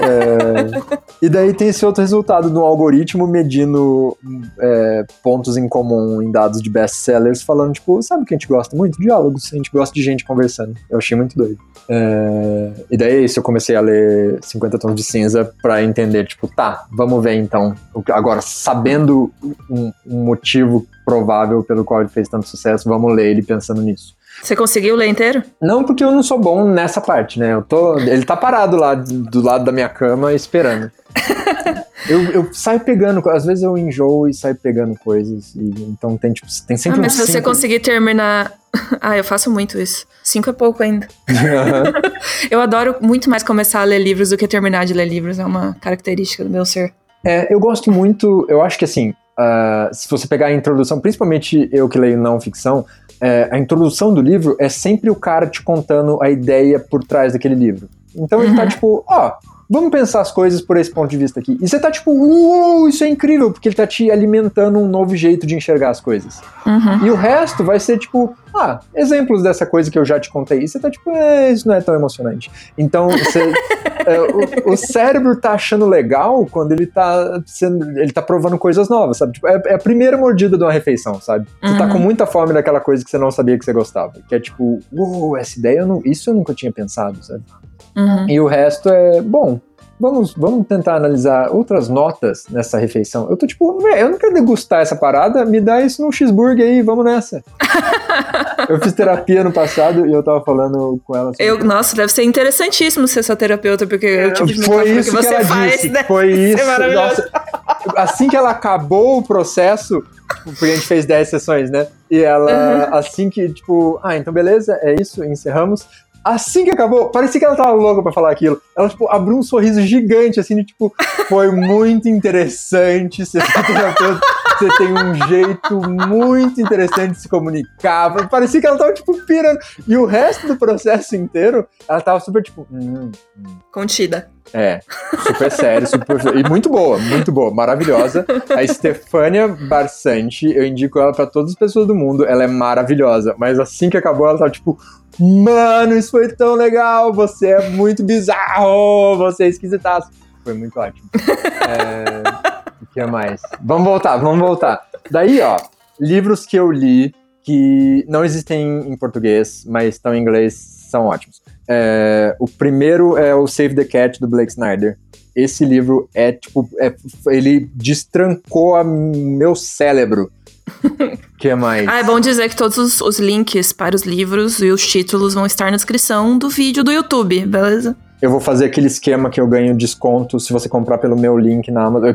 É, e daí tem esse outro resultado do algoritmo medindo é, pontos em comum em dados de best-sellers, falando, tipo, sabe o que a gente gosta muito? Diálogos, a gente gosta de gente conversando. Eu achei muito doido. É, e daí é isso, eu comecei a ler 50 Tons de Cinza pra entender, tipo, tá, vamos ver então. Agora, sabendo um, um motivo provável pelo qual ele fez tanto sucesso, vamos ler ele pensando nisso. Você conseguiu ler inteiro? Não, porque eu não sou bom nessa parte, né? Eu tô, ele tá parado lá do lado da minha cama esperando. *laughs* eu, eu saio pegando, às vezes eu enjoo e saio pegando coisas. E, então tem, tipo, tem sempre ah, mas se você conseguir terminar. *laughs* Ah, eu faço muito isso. Cinco é pouco ainda. *laughs* eu adoro muito mais começar a ler livros do que terminar de ler livros. É uma característica do meu ser. É, eu gosto muito. Eu acho que assim, uh, se você pegar a introdução, principalmente eu que leio não ficção, é, a introdução do livro é sempre o cara te contando a ideia por trás daquele livro. Então ele tá uhum. tipo, ó, vamos pensar as coisas por esse ponto de vista aqui. E você tá tipo, uou, isso é incrível, porque ele tá te alimentando um novo jeito de enxergar as coisas. Uhum. E o resto vai ser tipo, ah, exemplos dessa coisa que eu já te contei. E você tá tipo, é, isso não é tão emocionante. Então, você, *laughs* é, o, o, cérebro tá achando legal quando ele tá sendo, ele tá provando coisas novas, sabe? Tipo, é, é, a primeira mordida de uma refeição, sabe? Você uhum. tá com uhum. muita fome daquela coisa que você não sabia que você gostava. Que é tipo, uou, essa ideia, eu não, isso eu nunca tinha pensado, sabe? Uhum. E o resto é, bom, vamos, vamos tentar analisar outras notas nessa refeição. Eu tô tipo, eu não quero degustar essa parada, me dá isso num cheeseburger aí, vamos nessa. *laughs* eu fiz terapia no passado e eu tava falando com ela. Sobre... Eu, nossa, deve ser interessantíssimo ser sua terapeuta, porque é, eu tive Foi isso que, você faz, disse, né? Foi isso. Nossa, assim que ela acabou o processo, porque a gente fez 10 sessões, né? E ela, uhum. assim que, tipo, ah, então beleza, é isso, encerramos. Assim que acabou, parecia que ela tava louca pra falar aquilo. Ela, tipo, abriu um sorriso gigante, assim, de, tipo, foi muito interessante ser *laughs* terapeuta. Você tem um jeito muito interessante de se comunicar. Parecia que ela tava, tipo, pirando. E o resto do processo inteiro, ela tava super, tipo... Hum, hum. Contida. É, super sério, super... E muito boa, muito boa, maravilhosa. A Stefania Barsanti, eu indico ela para todas as pessoas do mundo, ela é maravilhosa. Mas assim que acabou, ela tava, tipo... Mano, isso foi tão legal! Você é muito bizarro! Você é esquisitaço. Foi muito ótimo. *laughs* É, o que mais? Vamos voltar, vamos voltar. Daí, ó, livros que eu li que não existem em português, mas estão em inglês, são ótimos. É, o primeiro é o Save the Cat, do Blake Snyder. Esse livro é, tipo, é, ele destrancou meu cérebro *laughs* que mais? Ah, é bom dizer que todos os, os, links para os livros e os títulos vão estar na descrição do vídeo do YouTube, beleza? Eu vou fazer aquele esquema que eu ganho desconto se você comprar pelo meu link na Amazon. *laughs*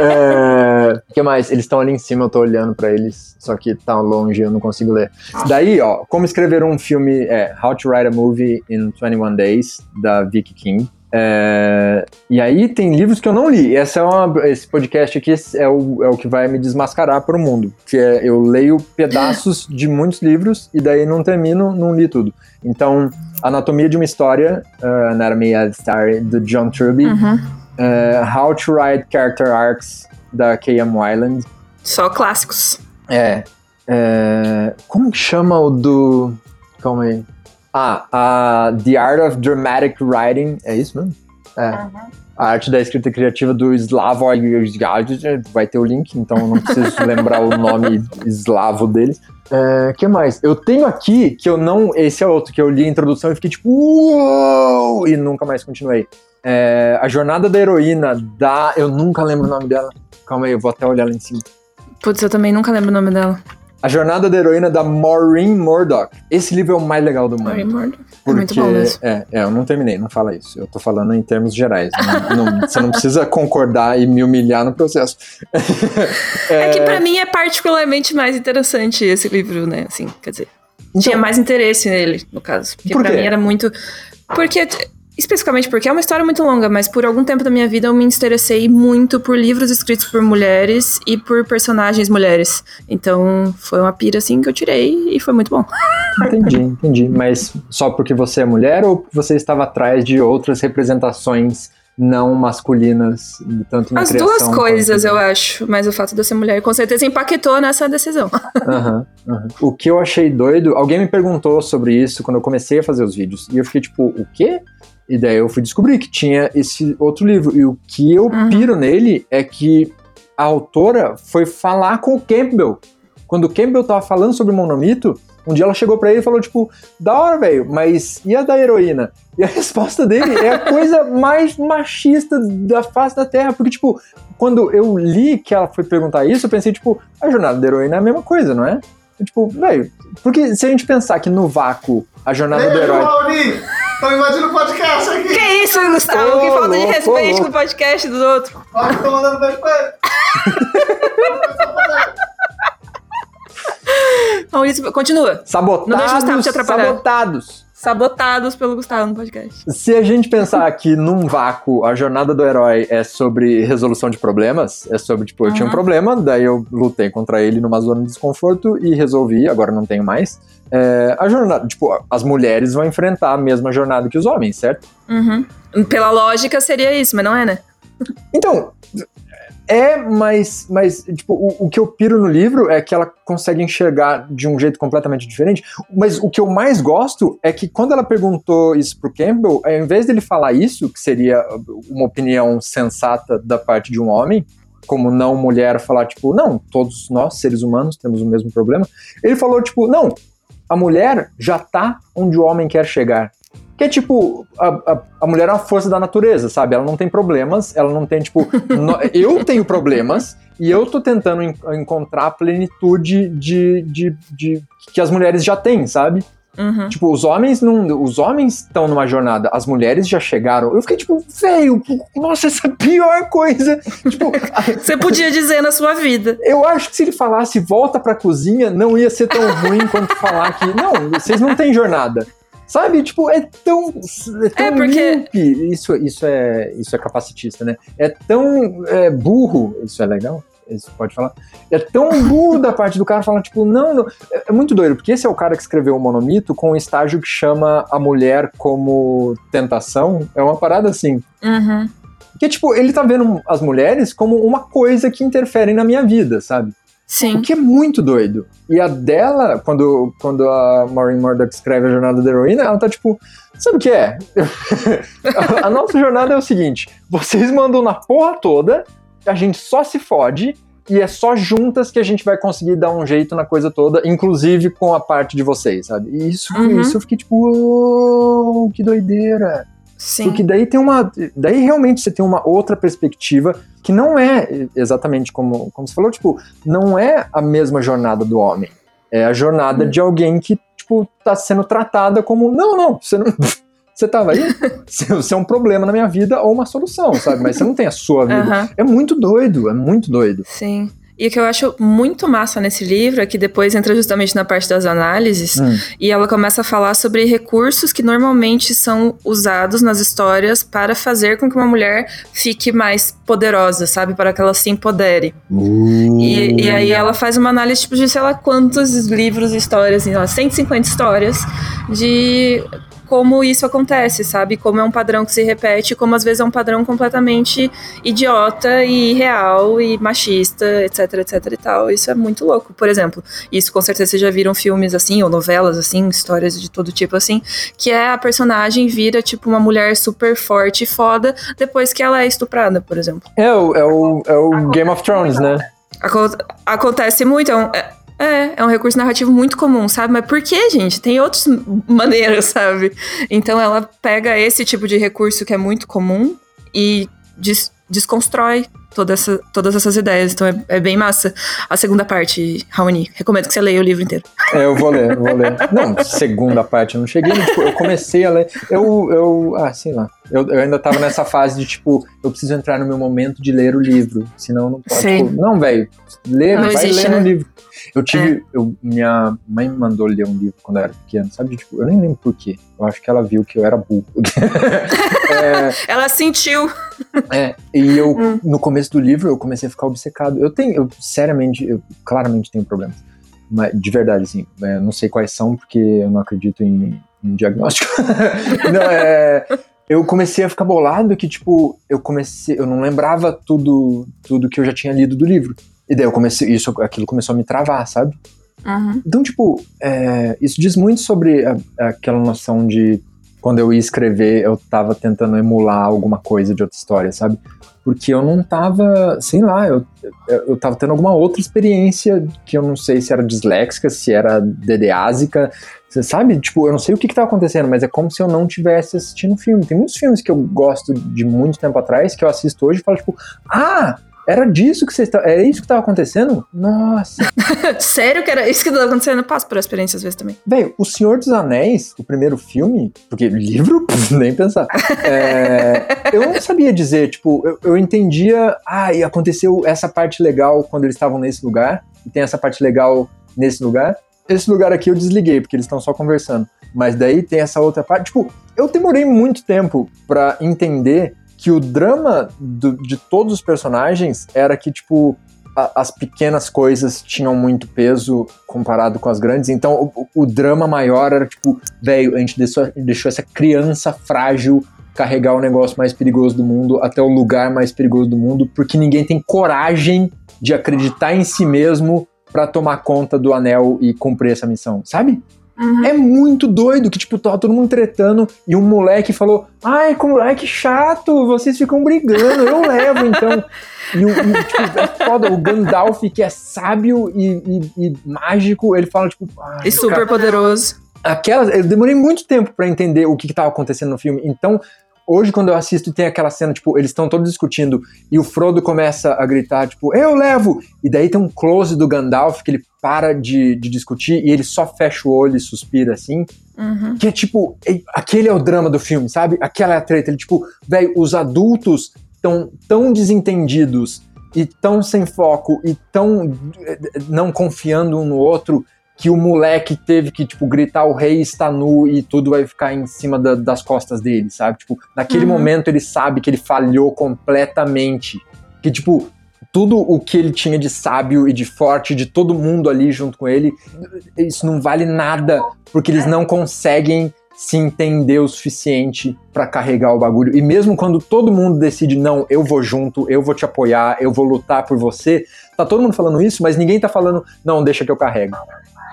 é, que mais? Eles estão ali em cima, eu tô olhando para eles, só que tá longe, eu não consigo ler. Daí, ó, como escrever um filme, é How to Write a Movie in 21 Days, da Vicky King. É, e aí tem livros que eu não li. Essa é uma, esse podcast aqui é o, é o que vai me desmascarar para o mundo. Que é eu leio pedaços *laughs* de muitos livros e daí não termino, não li tudo. Então, Anatomia de uma História, uh, Anatomy of Story, do John Truby. Uhum. Uh, How to Write Character Arcs, da K.M. Wyland. Só clássicos. É, é. Como que chama o do. Calma aí. Ah, a The Art of Dramatic Writing, é isso mesmo? É. Uhum. A arte da escrita criativa do Slavoj vai ter o link, então não preciso *laughs* lembrar o nome eslavo deles. É, que mais? Eu tenho aqui que eu não. Esse é outro que eu li a introdução e fiquei tipo. Uou! E nunca mais continuei. É, a Jornada da Heroína da. Eu nunca lembro o nome dela. Calma aí, eu vou até olhar lá em cima. Putz, eu também nunca lembro o nome dela. A Jornada da Heroína da Maureen Murdoch. Esse livro é o mais legal do mundo. Maureen Murdoch. Porque, é muito bom mesmo. É, é, eu não terminei, não fala isso. Eu tô falando em termos gerais. não, não, você não precisa concordar e me humilhar no processo. é, *laughs* é que para mim é particularmente mais interessante esse livro, né? Assim, quer dizer, então, tinha mais interesse nele, no caso. Porque por pra mim era muito. Porque especificamente porque é uma história muito longa, mas por algum tempo da minha vida eu me interessei muito por livros escritos por mulheres e por personagens mulheres. Então foi uma pira assim que eu tirei e foi muito bom. *laughs* Entendi, entendi. Mas só porque você é mulher ou você estava atrás de outras representações não masculinas, tanto na As criação duas coisas, quanto... eu acho. Mas o fato de eu ser mulher com certeza empaquetou nessa decisão. *laughs* Uhum, uhum. O que eu achei doido, alguém me perguntou sobre isso quando eu comecei a fazer os vídeos. E eu fiquei tipo, o quê? E daí eu fui descobrir que tinha esse outro livro. E o que eu Uhum. piro nele é que a autora foi falar com o Campbell. Quando o Campbell tava falando sobre o Monomito, um dia ela chegou pra ele e falou, tipo, da hora, velho, mas e a da heroína? E a *laughs* resposta dele é a coisa mais machista da face da Terra. Porque, tipo, quando eu li que ela foi perguntar isso, eu pensei, tipo, a jornada da heroína é a mesma coisa, não é? Tipo, velho, porque se a gente pensar que no vácuo a jornada do Ei, herói. Raoni! Estão invadindo o podcast aqui! Que isso, Gustavo? que Ô, falta de respeito louco. com o podcast dos outros. Olha que estão mandando beijo pra ele! *laughs* Maurício, continua. Sabotados, Não deixa o Gustavo te atrapalhar. sabotados. Sabotados pelo Gustavo no podcast. Se a gente pensar que num vácuo a jornada do herói é sobre resolução de problemas, é sobre, tipo, eu tinha um problema, daí eu lutei contra ele numa zona de desconforto e resolvi, agora não tenho mais. É, a jornada, tipo, as mulheres vão enfrentar a mesma jornada que os homens, certo? Uhum. Pela lógica seria isso, mas não é, né? Então, é, mas, mas tipo, o, o que eu piro no livro é que ela consegue enxergar de um jeito completamente diferente. Mas o que eu mais gosto é que quando ela perguntou isso pro Campbell, ao invés dele falar isso, que seria uma opinião sensata da parte de um homem, como não mulher falar, tipo, não, todos nós, seres humanos, temos o mesmo problema, ele falou, tipo, não, a mulher já tá onde o homem quer chegar. Que é tipo, a, a, a mulher é uma força da natureza, sabe? Ela não tem problemas, ela não tem, tipo. *laughs* no- eu tenho problemas e eu tô tentando en- encontrar a plenitude de, de, de. que as mulheres já têm, sabe? Uhum. Tipo, os homens não. Os homens estão numa jornada, as mulheres já chegaram. Eu fiquei tipo, velho, nossa, essa é a pior coisa. tipo, *laughs* Você podia dizer na sua vida. eu acho que se ele falasse volta pra cozinha, não ia ser tão ruim quanto falar que. Não, vocês não têm jornada. Sabe? Tipo, é tão. É, tão É, porque- míope. Isso, isso, é, isso é capacitista, né? É tão é, burro. Isso é legal? Isso pode falar? É tão burro da parte do cara falar, tipo, não, não. É, é muito doido, porque esse é o cara que escreveu o Monomito com um estágio que chama a mulher como tentação. É uma parada assim. Uhum. Que, tipo, ele tá vendo as mulheres como uma coisa que interfere na minha vida, sabe? O Sim. que é muito doido. E a dela, quando, quando a Maureen Murdoch escreve a jornada da heroína, ela tá tipo, sabe o que é? a, *laughs* a nossa jornada é o seguinte: vocês mandam na porra toda, a gente só se fode. E é só juntas que a gente vai conseguir dar um jeito na coisa toda, inclusive com a parte de vocês, sabe? E isso, Uhum. isso eu fiquei tipo, "Uou, que doideira. Sim. Porque daí tem uma. Daí realmente você tem uma outra perspectiva que não é exatamente como, como você falou, tipo, não é a mesma jornada do homem. É a jornada Hum. de alguém que, tipo, tá sendo tratada como. Não, não, você não. *laughs* Você tava aí, você é um problema na minha vida ou uma solução, sabe? Mas você não tem a sua vida. Aham. É muito doido, é muito doido. Sim. E o que eu acho muito massa nesse livro é que depois entra justamente na parte das análises Hum. e ela começa a falar sobre recursos que normalmente são usados nas histórias para fazer com que uma mulher fique mais poderosa, sabe? Para que ela se empodere. E, e aí ela faz uma análise tipo, de sei lá quantos livros e histórias, sei lá, 150 histórias de como isso acontece, sabe? Como é um padrão que se repete, como às vezes é um padrão completamente idiota e irreal e machista, etc, etc e tal. Isso é muito louco. Por exemplo, isso com certeza vocês já viram filmes assim, ou novelas assim, histórias de todo tipo assim, que é a personagem vira tipo uma mulher super forte e foda depois que ela é estuprada, por exemplo. É o, é o, é o Game of Thrones, né? Aco- acontece muito, é um, é, é, é um recurso narrativo muito comum, sabe? Mas por que, gente? Tem outras *laughs* maneiras, sabe? Então ela pega esse tipo de recurso que é muito comum e des- desconstrói toda essa, todas essas ideias. Então é, é bem massa. A segunda parte, Raoni, recomendo que você leia o livro inteiro. É, eu vou ler, eu vou ler. *laughs* Não, segunda parte, eu não cheguei, tipo, eu comecei a ler. Eu, eu, ah, sei lá. Eu, eu ainda tava nessa fase de, tipo, eu preciso entrar no meu momento de ler o livro, senão eu não posso. Sim. Tipo, não, velho, lê, Não vai existe, lendo o né? livro. Eu tive, eu, minha mãe me mandou ler um livro quando eu era pequeno, sabe? Tipo, eu nem lembro por quê. Eu acho que ela viu que eu era burro. *laughs* é, Ela sentiu. é, e eu, Hum. no começo do livro, eu comecei a ficar obcecado. Eu tenho, eu, seriamente, eu claramente tenho problemas. Mas, de verdade, assim, é, não sei quais são, porque eu não acredito em, em diagnóstico. *laughs* não, é. Eu comecei a ficar bolado que, tipo, eu comecei, eu não lembrava tudo, tudo que eu já tinha lido do livro. E daí eu comecei, isso, aquilo começou a me travar, sabe? Uhum. Então, tipo, é, isso diz muito sobre a- aquela noção de quando eu ia escrever, eu tava tentando emular alguma coisa de outra história, sabe? Porque eu não tava, sei lá, eu, eu, tava tendo alguma outra experiência que eu não sei se era disléxica, se era DDásica, você sabe? Tipo, eu não sei o que que tava acontecendo, mas é como se eu não tivesse assistindo um filme. Tem muitos filmes que eu gosto de muito tempo atrás, que eu assisto hoje e falo, tipo, ah, era disso que vocês estavam. Era isso que tava acontecendo? Nossa. *laughs* Sério que era isso que tá acontecendo? Eu passo por experiência às vezes também. Velho, O Senhor dos Anéis, o primeiro filme, porque livro, *laughs* nem pensar. É, eu não sabia dizer, tipo, eu, eu entendia, ah, e aconteceu essa parte legal quando eles estavam nesse lugar, e tem essa parte legal nesse lugar. Esse lugar aqui eu desliguei, porque eles estão só conversando. Mas daí tem essa outra parte. Tipo, eu demorei muito tempo pra entender que o drama do- de todos os personagens era que, tipo, a- as pequenas coisas tinham muito peso comparado com as grandes. Então, o, o drama maior era tipo, velho, a gente deixou, deixou essa criança frágil carregar o negócio mais perigoso do mundo até o lugar mais perigoso do mundo, porque ninguém tem coragem de acreditar em si mesmo pra tomar conta do anel e cumprir essa missão, sabe? Uhum. É muito doido que, tipo, tava todo mundo tretando e um moleque falou: Ai, que moleque chato, vocês ficam brigando, eu levo então. *laughs* E o, e, tipo, é foda, o Gandalf, que é sábio e, e- e mágico, ele fala, tipo, ai, E super cara, poderoso. aquelas, eu demorei muito tempo pra entender o que, que tava acontecendo no filme. Então, hoje, quando eu assisto, tem aquela cena, tipo, eles estão todos discutindo e o Frodo começa a gritar, tipo, eu levo! E daí tem um close do Gandalf que ele para de, de discutir e ele só fecha o olho e suspira assim. Uhum. Que é tipo, é- aquele é o drama do filme, sabe? Aquela é a treta. Ele, tipo, velho, os adultos estão tão desentendidos e tão sem foco e tão eh, não confiando um no outro que o moleque teve que, tipo, gritar o rei está nu e tudo vai ficar em cima da- das costas dele, sabe? Tipo, naquele Uhum. momento ele sabe que ele falhou completamente. Que, tipo, tudo o que ele tinha de sábio e de forte, de todo mundo ali junto com ele, isso não vale nada, porque eles não conseguem se entender o suficiente pra carregar o bagulho. E mesmo quando todo mundo decide, não, eu vou junto, eu vou te apoiar, eu vou lutar por você, tá todo mundo falando isso, mas ninguém tá falando, não, deixa que eu carrego.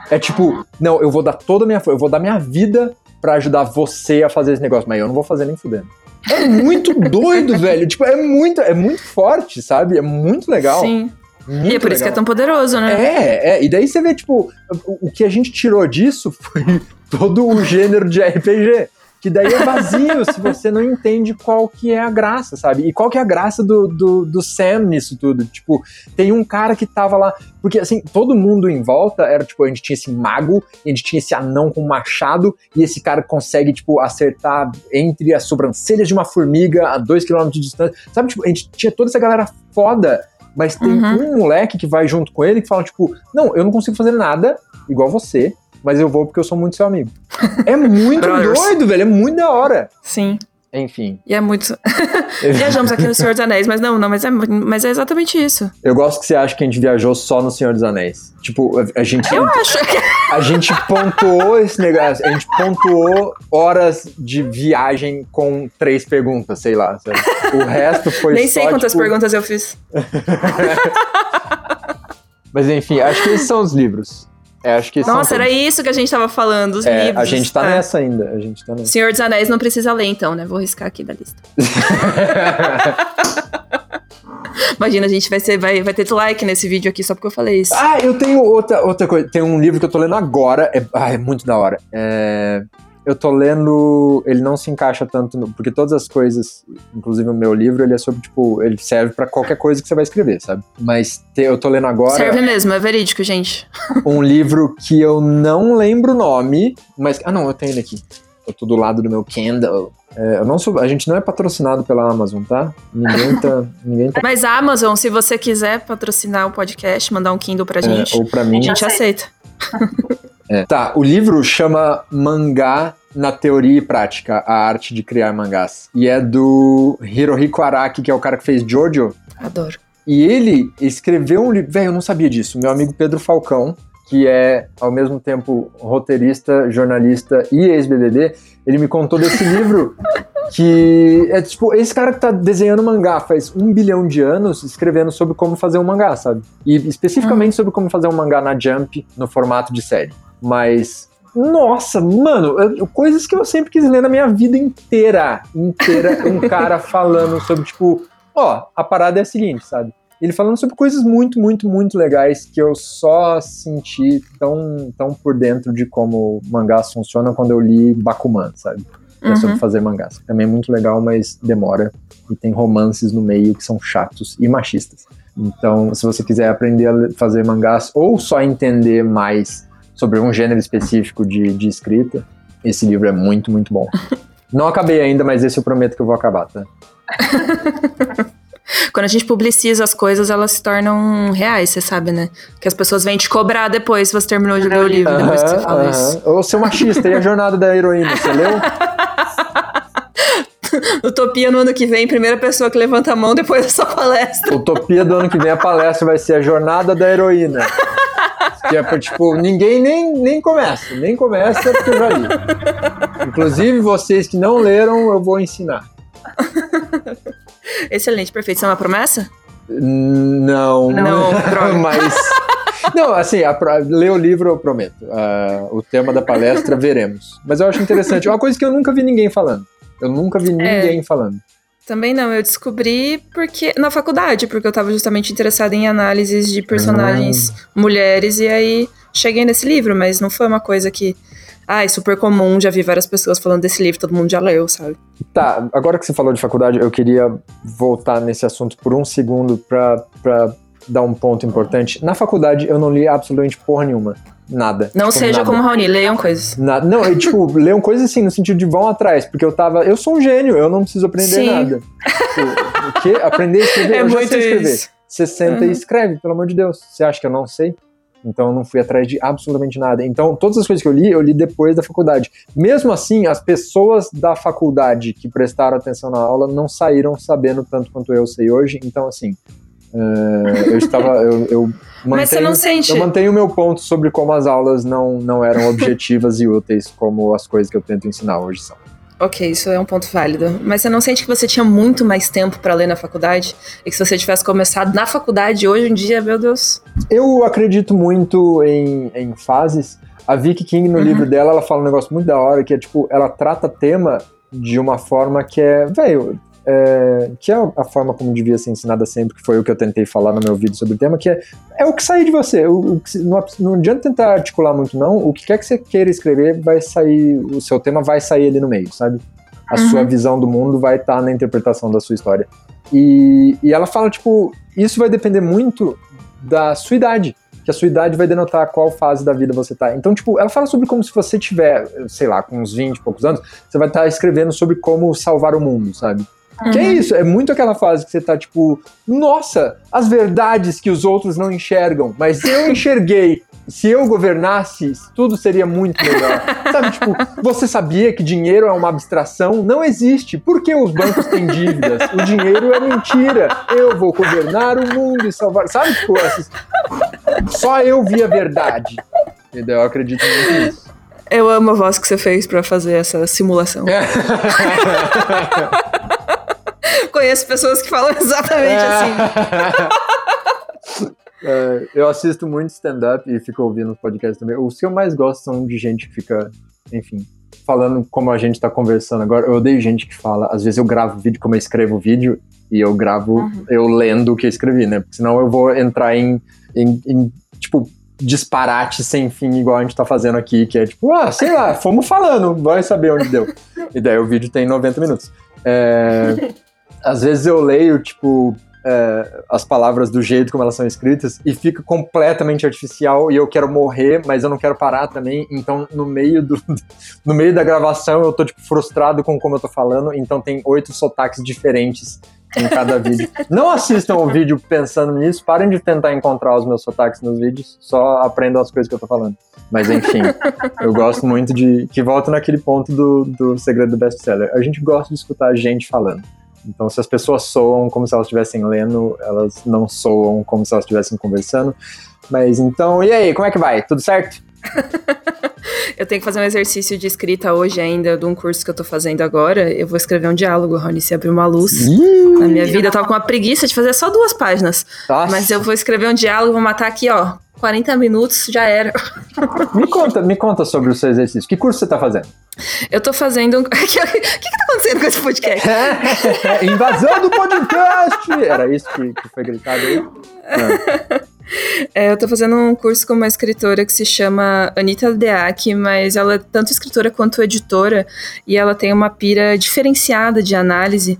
É tipo, não, eu vou dar toda a minha, eu vou dar minha vida pra ajudar você a fazer esse negócio, mas eu não vou fazer nem fudendo. É muito *laughs* doido, velho. Tipo, é muito, é muito forte, sabe? É muito legal. Sim. Muito E é por isso que é legal. tão poderoso, né? É, é, e daí você vê, tipo, o, o que a gente tirou disso *laughs* foi todo o gênero de RPG. Que daí é vazio se você não entende qual que é a graça, sabe? E qual que é a graça do, do, do Sam nisso tudo. Tipo, tem um cara que tava lá. Porque assim, todo mundo em volta era, tipo, a gente tinha esse mago, a gente tinha esse anão com machado, e esse cara consegue, tipo, acertar entre as sobrancelhas de uma formiga a dois quilômetros de distância. Sabe, tipo, a gente tinha toda essa galera foda mas tem Uhum. um moleque que vai junto com ele que fala, tipo, não, eu não consigo fazer nada igual você, mas eu vou porque eu sou muito seu amigo. É muito *laughs* doido, velho, é muito da hora. Sim. Enfim, E é muito. *laughs* Viajamos aqui no Senhor dos Anéis, mas não, não, mas é, mas é exatamente isso. eu gosto que você acha que a gente viajou só no Senhor dos Anéis. Tipo, a, a gente, Eu acho que. *laughs* a gente pontuou esse negócio, a gente pontuou horas de viagem com três perguntas, sei lá. sabe? O resto foi Nem só, sei quantas tipo, perguntas eu fiz. Mas enfim, acho que esses são os livros. É, acho que Nossa, era isso que a gente tava falando, os É, livros. a gente tá Ah. nessa ainda, a gente tá nessa. Senhor dos Anéis não precisa ler, então, né? Vou riscar aqui da lista. *laughs* Imagina, a gente vai, ser, vai, vai ter dislike nesse vídeo aqui só porque eu falei isso. Ah, eu tenho outra, outra coisa. Tem um livro que eu tô lendo agora. É, ah, é muito da hora. É, eu tô lendo. Ele não se encaixa tanto. No, porque todas as coisas, inclusive o meu livro, ele é sobre, tipo, ele serve pra qualquer coisa que você vai escrever, sabe? Mas te- eu tô lendo agora Serve mesmo, é verídico, gente. *laughs* um livro que eu não lembro o nome, mas. Ah, não, eu tenho ele aqui. Eu tô do lado do meu Kindle. É, eu não sou, a gente não é patrocinado pela Amazon, tá? Ninguém tá. *laughs* ninguém tá Mas a Amazon, se você quiser patrocinar o podcast, mandar um Kindle pra é, gente, ou pra mim. a gente aceita. *laughs* É. Tá, o livro chama Mangá na Teoria e Prática, a arte de criar mangás. E é do Hirohiko Araki, que é o cara que fez Jojo. Adoro. E ele escreveu um livro. Velho, eu não sabia disso. Meu amigo Pedro Falcão, que é ao mesmo tempo roteirista, jornalista e ex-BBB, ele me contou desse *laughs* livro que é tipo, esse cara que tá desenhando mangá faz um bilhão de anos escrevendo sobre como fazer um mangá, sabe? E especificamente sobre como fazer um mangá na Jump no formato de série. Mas, nossa, mano, eu- coisas que eu sempre quis ler na minha vida inteira. Inteira, um cara *laughs* falando sobre, tipo, ó, a parada é a seguinte, sabe? Ele falando sobre coisas muito, muito, muito legais que eu só senti tão, tão por dentro de como mangás funcionam quando eu li Bakuman, sabe? Que é sobre Uhum. fazer mangás. Também é muito legal, mas demora. E tem romances no meio que são chatos e machistas. Então, se você quiser aprender a fazer mangás ou só entender mais sobre um gênero específico de, de escrita, esse livro é muito, muito bom. Não acabei ainda, mas esse eu prometo que eu vou acabar, tá? *laughs* Quando a gente publiciza as coisas, elas se tornam reais, você sabe, né? Que as pessoas vêm te cobrar depois se você terminou de ler o livro, depois que você fala aham. isso. Ô, seu machista, e a jornada da heroína, você leu? *laughs* Utopia no ano que vem, primeira pessoa que levanta a mão depois da sua palestra. Utopia do ano que vem, a palestra vai ser a jornada da heroína. Que é pra, tipo, ninguém nem, nem começa, nem começa porque eu já li. Inclusive, vocês que não leram, eu vou ensinar. Excelente, perfeito. Isso é uma promessa? Não. Não. *laughs* Mas. Não, assim, a, ler o livro eu prometo. Ah, o tema da palestra veremos. Mas eu acho interessante. É uma coisa que eu nunca vi ninguém falando. Eu nunca vi ninguém falando. Também não, eu descobri porque na faculdade, porque eu tava justamente interessada em análises de personagens mulheres e aí cheguei nesse livro, mas não foi uma coisa que ai, super comum, já vi várias pessoas falando desse livro, todo mundo já leu, sabe? Tá, agora que você falou de faculdade, eu queria voltar nesse assunto por um segundo pra dar um ponto importante. Na faculdade, eu não li absolutamente porra nenhuma. Nada. Não Tipo, seja nada. como Raoni, leiam coisas. Nada. Não, eu, tipo, *laughs* leiam coisas assim, no sentido de vão atrás, porque eu tava. Eu sou um gênio, eu não preciso aprender Sim. nada. Tipo, o quê? Aprender a escrever? *laughs* É eu já sei escrever. isso. Você senta Uhum. e escreve, pelo amor de Deus. Você acha que eu não sei? Então eu não fui atrás de absolutamente nada. Então, todas as coisas que eu li, eu li depois da faculdade. Mesmo assim, as pessoas da faculdade que prestaram atenção na aula não saíram sabendo tanto quanto eu sei hoje. Então, assim, eh, eu estava. Eu, eu *laughs* Mas você mantenho- não sente. eu mantenho o meu ponto sobre como as aulas não, não eram objetivas e úteis como as coisas que eu tento ensinar hoje são. Ok, isso é um ponto válido. Mas você não sente que você tinha muito mais tempo pra ler na faculdade? E que se você tivesse começado na faculdade hoje em dia, meu Deus. Eu acredito muito em, em fases. A Vicky King, no Uhum. livro dela, ela fala um negócio muito da hora, que é tipo, ela trata tema de uma forma que é, velho, é, que é a forma como devia ser ensinada sempre, que foi o que eu tentei falar no meu vídeo sobre o tema, que é, é o que sair de você. O, o que não, não adianta tentar articular muito, não. O que quer que você queira escrever, vai sair, o seu tema vai sair ali no meio, sabe? A Uhum. sua visão do mundo vai estar na interpretação da sua história. E, e ela fala, tipo, isso vai depender muito da sua idade. Que a sua idade vai denotar qual fase da vida você tá. Então, tipo, ela fala sobre como se você tiver, sei lá, com uns 20 e poucos anos, você vai estar escrevendo sobre como salvar o mundo, sabe? Que é Uhum. isso, é muito aquela fase que você tá tipo, nossa, as verdades que os outros não enxergam, mas eu *laughs* enxerguei. Se eu governasse, tudo seria muito melhor. *laughs* Sabe, tipo, você sabia que dinheiro é uma abstração? Não existe. Por que os bancos têm dívidas? O dinheiro é mentira. Eu vou governar o mundo e salvar. Sabe, tipo, essas... *laughs* só eu vi a verdade. Entendeu? Eu acredito muito nisso. Eu amo a voz que você fez pra fazer essa simulação. Conheço pessoas que falam *laughs* exatamente assim. *laughs* É, eu assisto muito stand-up e fico ouvindo os podcasts também. Os que eu mais gosto são de gente que fica, enfim, falando como a gente tá conversando agora. Eu odeio gente que fala. Às vezes eu gravo vídeo como eu escrevo vídeo e eu gravo Uhum. eu lendo o que eu escrevi, né? Porque senão eu vou entrar em, em, em, tipo, disparate sem fim, igual a gente tá fazendo aqui, que é tipo, ah, sei lá, fomos falando, vai saber onde deu. *laughs* E daí o vídeo tem 90 minutos. É, às vezes eu leio, tipo, é, as palavras do jeito como elas são escritas e fica completamente artificial e eu quero morrer, mas eu não quero parar também. Então, no meio do *laughs* no meio da gravação, eu tô tipo frustrado com como eu tô falando, então tem oito sotaques diferentes em cada *laughs* vídeo. Não assistam o vídeo pensando nisso, parem de tentar encontrar os meus sotaques nos vídeos, só aprendam as coisas que eu tô falando. Mas enfim, *laughs* eu gosto muito de. Que volta naquele ponto do, do segredo do best-seller. A gente gosta de escutar gente falando. Então, se as pessoas soam como se elas estivessem lendo, elas não soam como se elas estivessem conversando. Mas então, e aí, como é que vai? Tudo certo? *laughs* Eu tenho que fazer um exercício de escrita hoje ainda, de um curso que eu tô fazendo agora. Eu vou escrever um diálogo, Rony, se abrir uma luz na minha vida. Eu tava com uma preguiça de fazer só duas páginas. nossa. Mas eu vou escrever um diálogo, vou matar aqui, ó. 40 minutos, já era. Me conta, me conta sobre o seu exercício. Que curso você tá fazendo? Eu tô fazendo um... *laughs* O que, que, que tá acontecendo com esse podcast? Invasão do podcast! Era isso que, que foi gritado aí? Ah. É, eu tô fazendo um curso com uma escritora que se chama Anita Deak, mas ela é tanto escritora quanto editora, e ela tem uma pira diferenciada de análise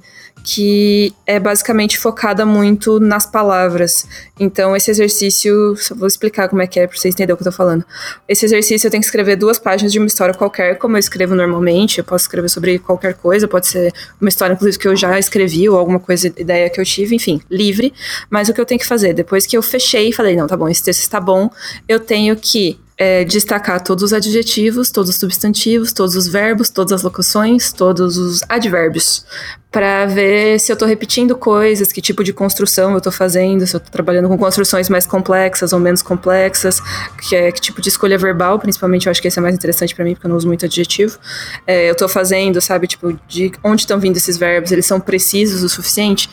que é basicamente focada muito nas palavras. Então, esse exercício, vou explicar como é que é pra vocês entenderem o que eu tô falando. Esse exercício eu tenho que escrever duas páginas de uma história qualquer, como eu escrevo normalmente. Eu posso escrever sobre qualquer coisa, pode ser uma história, inclusive, que eu já escrevi, ou alguma coisa, ideia que eu tive, enfim, livre. Mas o que eu tenho que fazer? Depois que eu fechei e falei, não, tá bom, esse texto está bom, eu tenho que é, destacar todos os adjetivos, todos os substantivos, todos os verbos, todas as locuções, todos os advérbios, para ver se eu tô repetindo coisas, que tipo de construção eu tô fazendo, se eu tô trabalhando com construções mais complexas ou menos complexas, que, é, que tipo de escolha verbal, principalmente eu acho que esse é mais interessante para mim, porque eu não uso muito adjetivo. É, eu tô fazendo, sabe, tipo, de onde estão vindo esses verbos, eles são precisos o suficiente?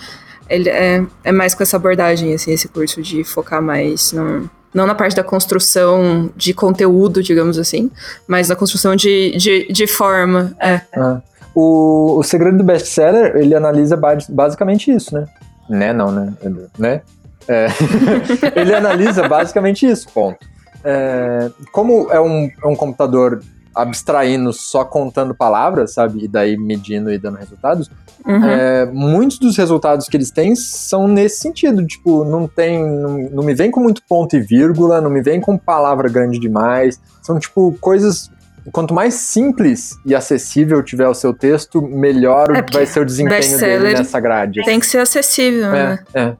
Ele é, é mais com essa abordagem, assim, esse curso de focar mais no não na parte da construção de conteúdo, digamos assim, mas na construção de, de, de forma. É. Ah. O, o segredo do best-seller, ele analisa ba- basicamente isso, né? Né, não, né? Né? É. *laughs* ele analisa basicamente isso, ponto. É, como é um, é um computador abstraindo só contando palavras, sabe? E daí medindo e dando resultados, Uhum. é, muitos dos resultados que eles têm são nesse sentido, tipo, não tem, não, não me vem com muito ponto e vírgula, não me vem com palavra grande demais, são tipo coisas, quanto mais simples e acessível tiver o seu texto, melhor É, vai ser o desempenho dele nessa grade. Tem que ser acessível, né? É, é,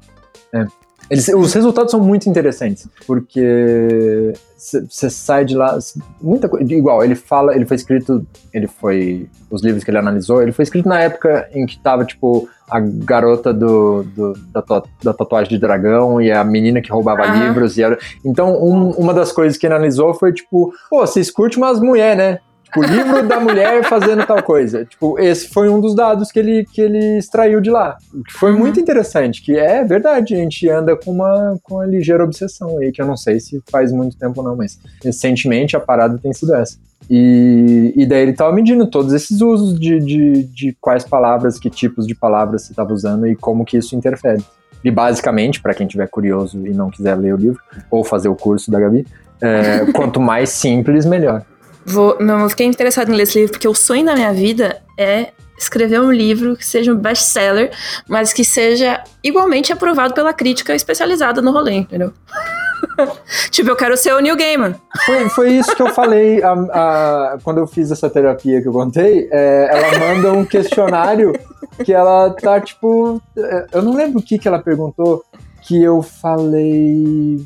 é. Eles, os resultados são muito interessantes, porque você sai de lá, muita coisa, igual, ele fala, ele foi escrito, ele foi, os livros que ele analisou, ele foi escrito na época em que tava, tipo, a garota do, do- da, to- da tatuagem de dragão e a menina que roubava livros, e era, então um- uma das coisas que ele analisou foi, tipo, pô, vocês curtem umas mulheres, né? O livro da mulher fazendo tal coisa. Tipo, esse foi um dos dados que ele, que ele extraiu de lá. Que foi Uhum. muito interessante, que é verdade, a gente anda com uma, com uma ligeira obsessão aí, que eu não sei se faz muito tempo ou não, mas recentemente a parada tem sido essa. E, e daí ele tava medindo todos esses usos de, de, de quais palavras, que tipos de palavras você estava usando e como que isso interfere. E basicamente, para quem tiver curioso e não quiser ler o livro, ou fazer o curso da Gabi, é, quanto mais simples, melhor. Vou, não, eu fiquei interessado em ler esse livro porque o sonho da minha vida é escrever um livro que seja um best-seller, mas que seja igualmente aprovado pela crítica especializada no rolê, entendeu? *laughs* tipo, eu quero ser o Neil Gaiman. Foi, foi isso que eu falei a- a- quando eu fiz essa terapia que eu contei. é, ela manda um questionário que ela tá tipo. é, Eu não lembro o que, que ela perguntou que eu falei.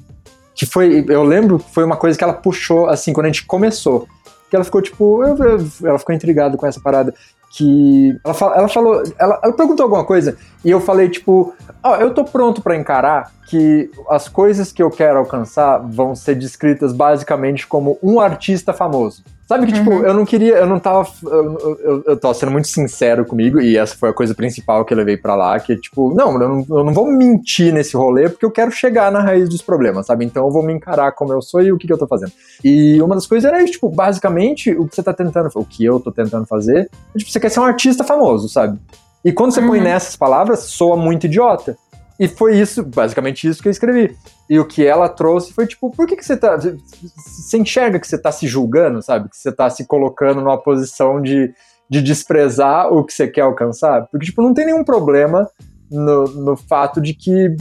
Que foi. Eu lembro que foi uma coisa que ela puxou assim quando a gente começou. Que ela ficou tipo. eu- eu- ela ficou intrigada com essa parada. Que. Ela, fa- ela falou. Ela, ela perguntou alguma coisa e eu falei, tipo. Ó, eu tô pronto pra encarar que as coisas que eu quero alcançar vão ser descritas basicamente como um artista famoso. Sabe que, tipo, Uhum. eu não queria, eu não tava. Eu, eu, eu tô sendo muito sincero comigo, e essa foi a coisa principal que eu levei pra lá, que, tipo, não, eu não, eu não vou mentir nesse rolê, porque eu quero chegar na raiz dos problemas, sabe? Então eu vou me encarar como eu sou e o que, que eu tô fazendo. E uma das coisas era isso, tipo, basicamente, o que você tá tentando, o que eu tô tentando fazer, é, tipo, você quer ser um artista famoso, sabe? E quando você põe Uhum. nessas palavras, soa muito idiota. E foi isso, basicamente isso que eu escrevi. E o que ela trouxe foi tipo, por que, que você tá. Você enxerga que você tá se julgando, sabe? Que você tá se colocando numa posição de, de desprezar o que você quer alcançar? Porque, tipo, não tem nenhum problema no, no fato de que,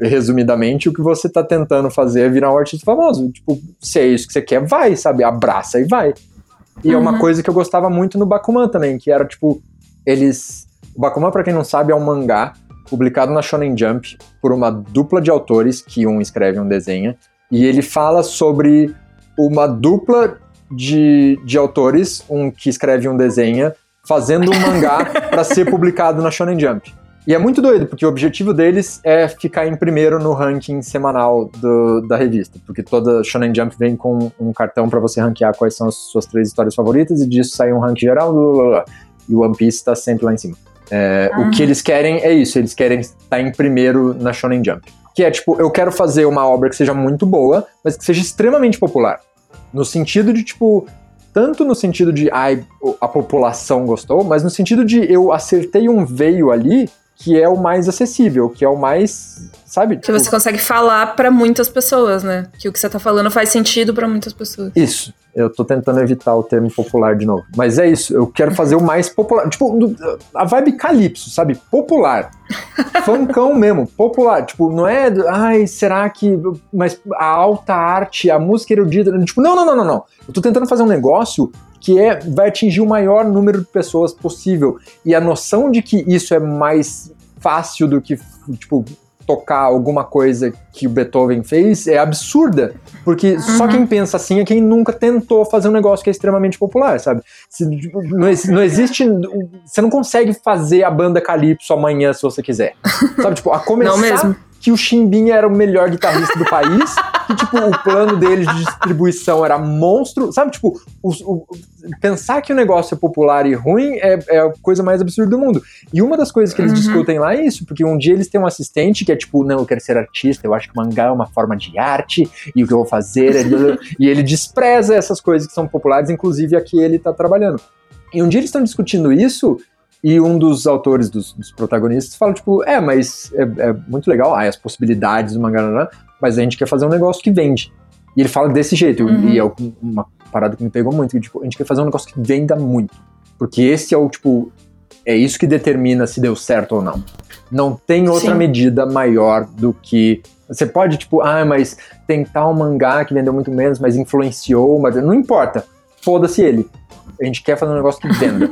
resumidamente, o que você tá tentando fazer é virar um artista famoso. Tipo, se é isso que você quer, vai, sabe? Abraça e vai. E é uma Uhum. coisa que eu gostava muito no Bakuman também, que era, tipo, eles. O Bakuman, pra quem não sabe, é um mangá publicado na Shonen Jump por uma dupla de autores, que um escreve e um desenha, e ele fala sobre uma dupla de, de autores, um que escreve e um desenha, fazendo um mangá *laughs* para ser publicado na Shonen Jump. E é muito doido, porque o objetivo deles é ficar em primeiro no ranking semanal do, da revista. Porque toda Shonen Jump vem com um cartão para você ranquear quais são as suas três histórias favoritas, e disso sai um ranking geral, blá, blá, blá. e o One Piece tá sempre lá em cima. É, O que eles querem é isso, eles querem estar em primeiro na Shonen Jump. Que é tipo, eu quero fazer uma obra que seja muito boa, mas que seja extremamente popular. No sentido de, tipo, tanto no sentido de ai, a população gostou, mas no sentido de eu acertei um veio ali que é o mais acessível, que é o mais, sabe? Que tipo, você consegue falar pra muitas pessoas, né? Que o que você tá falando faz sentido pra muitas pessoas. Isso. Eu tô tentando evitar o termo popular de novo. Mas é isso, eu quero fazer o mais popular. Tipo, a vibe calypso, sabe? Popular. *laughs* Funkão mesmo, popular. Tipo, não é. Ai, será que. Mas a alta arte, a música erudita. Tipo, não, não, não, não, não. Eu tô tentando fazer um negócio que é, vai atingir o maior número de pessoas possível. E a noção de que isso é mais fácil do que, tipo, tocar alguma coisa que o Beethoven fez é absurda. Porque só quem pensa assim é quem nunca tentou fazer um negócio que é extremamente popular, sabe? Se, não, não existe. Você não consegue fazer a banda Calypso amanhã se você quiser. *laughs* Sabe, tipo, a começar Não mesmo. Que o Chimbinha era o melhor guitarrista do país, que, tipo, o plano dele de distribuição era monstro. Sabe, tipo, os- o- pensar que o negócio é popular e ruim é, é a coisa mais absurda do mundo. E uma das coisas que eles Uhum. discutem lá é isso, porque um dia eles têm um assistente que é tipo, não, eu quero ser artista, eu acho que mangá é uma forma de arte, e o que eu vou fazer é... e ele despreza essas coisas que são populares, inclusive a que ele tá trabalhando. E um dia eles estão discutindo isso, e um dos autores, dos, dos protagonistas, fala, tipo, é, mas é, é muito legal, ah, as possibilidades do mangá, né, mas a gente quer fazer um negócio que vende. E ele fala desse jeito, Uhum. e é uma parada que me pegou muito, que, tipo, a gente quer fazer um negócio que venda muito. Porque esse é o, tipo, é isso que determina se deu certo ou não. Não tem outra Sim. medida maior do que. Você pode, tipo, ah, mas tem tal mangá que vendeu muito menos, mas influenciou, mas não importa. Foda-se ele. A gente quer fazer um negócio que venda.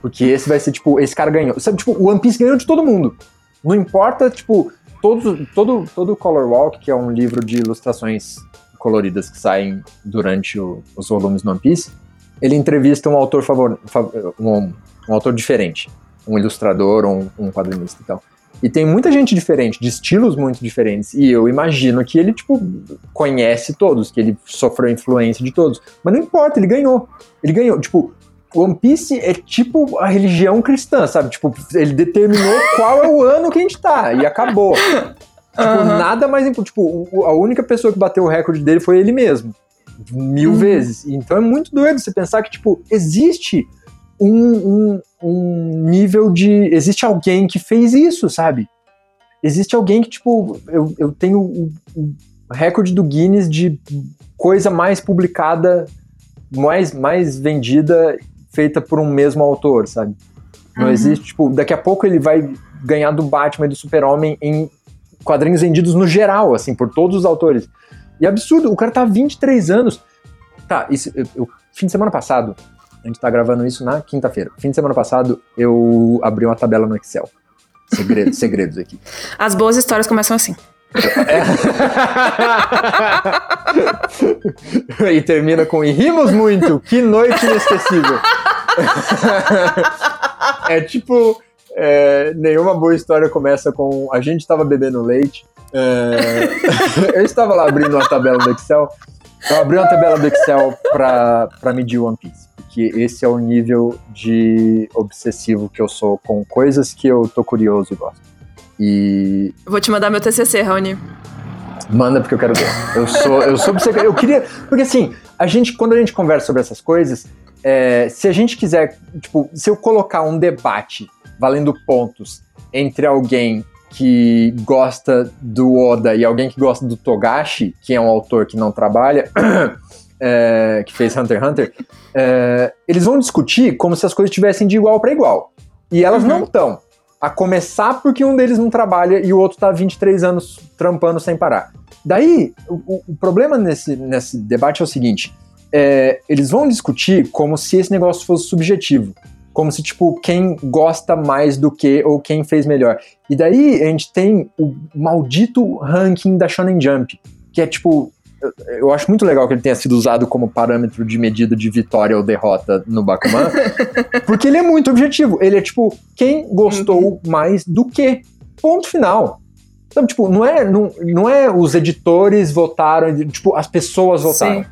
Porque esse vai ser, tipo, esse cara ganhou. Sabe, tipo, o One Piece ganhou de todo mundo. Não importa, tipo, todo, todo, todo o Color Walk, que é um livro de ilustrações coloridas que saem durante o- os volumes do One Piece, ele entrevista um autor favor, fa- um, um autor diferente, um ilustrador ou um, um quadrinista e tal. E tem muita gente diferente, de estilos muito diferentes. E eu imagino que ele, tipo, conhece todos, que ele sofreu influência de todos. Mas não importa, ele ganhou. Ele ganhou. Tipo, One Piece é tipo a religião cristã, sabe? Tipo, ele determinou *laughs* qual é o ano que a gente tá e acabou. Tipo, Aham. nada mais importante. Tipo, a única pessoa que bateu o recorde dele foi ele mesmo. Mil Uhum. vezes. Então é muito doido você pensar que, tipo, existe um, um, um nível de. Existe alguém que fez isso, sabe? Existe alguém que, tipo, eu, eu tenho o, o recorde do Guinness de coisa mais publicada, mais, mais vendida, feita por um mesmo autor, sabe? Não Uhum. existe, tipo, daqui a pouco ele vai ganhar do Batman e do Super-Homem em quadrinhos vendidos no geral, assim, por todos os autores. E é absurdo, o cara tá há 23 anos. Tá, isso, eu, eu- fim de semana passado, a gente tá gravando isso na quinta-feira. Fim de semana passado, eu abri uma tabela no Excel. Segredos, *laughs* segredos aqui. As boas histórias começam assim. *laughs* e termina com e rimos muito, que noite inesquecível. *laughs* é tipo, é, nenhuma boa história começa com a gente estava bebendo leite. É, eu estava lá abrindo uma tabela do Excel. Eu abri uma tabela do Excel para medir One Piece. Porque esse é o nível de obsessivo que eu sou com coisas que eu tô curioso e gosto. E Vou te mandar meu TCC, Raoni. Manda porque eu quero ver. Eu sou, eu sou obcecado. Eu queria. Porque assim, a gente, quando a gente conversa sobre essas coisas, é, se a gente quiser, tipo, se eu colocar um debate valendo pontos entre alguém que gosta do Oda e alguém que gosta do Togashi, que é um autor que não trabalha, *coughs* é, que fez Hunter x Hunter, é, eles vão discutir como se as coisas estivessem de igual para igual. E elas Uhum. não estão. A começar porque um deles não trabalha e o outro tá há 23 anos trampando sem parar. Daí, o, o- o problema nesse, nesse debate é o seguinte: é, eles vão discutir como se esse negócio fosse subjetivo. Como se, tipo, quem gosta mais do que ou quem fez melhor. E daí a gente tem o maldito ranking da Shonen Jump, que é tipo. eu, acho muito legal que ele tenha sido usado como parâmetro de medida de vitória ou derrota no Bakuman, *laughs* porque ele é muito objetivo. Ele é tipo, quem gostou mais do que? Ponto final. Sabe, tipo, não é, não, não é os editores votaram, tipo, as pessoas votaram. Sim.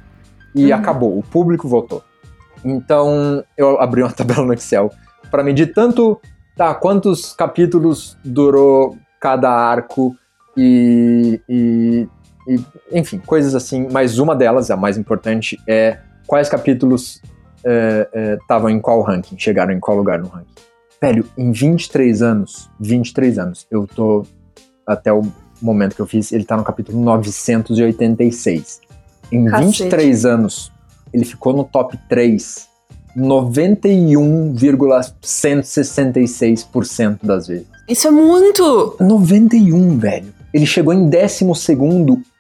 E Uhum. acabou, o público votou. Então, eu abri uma *laughs* tabela no Excel para medir tanto, tá, quantos capítulos durou cada arco e, e, e, enfim, coisas assim. Mas uma delas, a mais importante, é quais capítulos estavam em qual ranking, chegaram em qual lugar no ranking. Velho, em 23 anos, 23 anos, eu tô até o momento que eu fiz, ele tá no capítulo 986. Em Cacete. 23 anos, ele ficou no top 3 91,166% das vezes. Isso é muito! 91, velho. Ele chegou em 12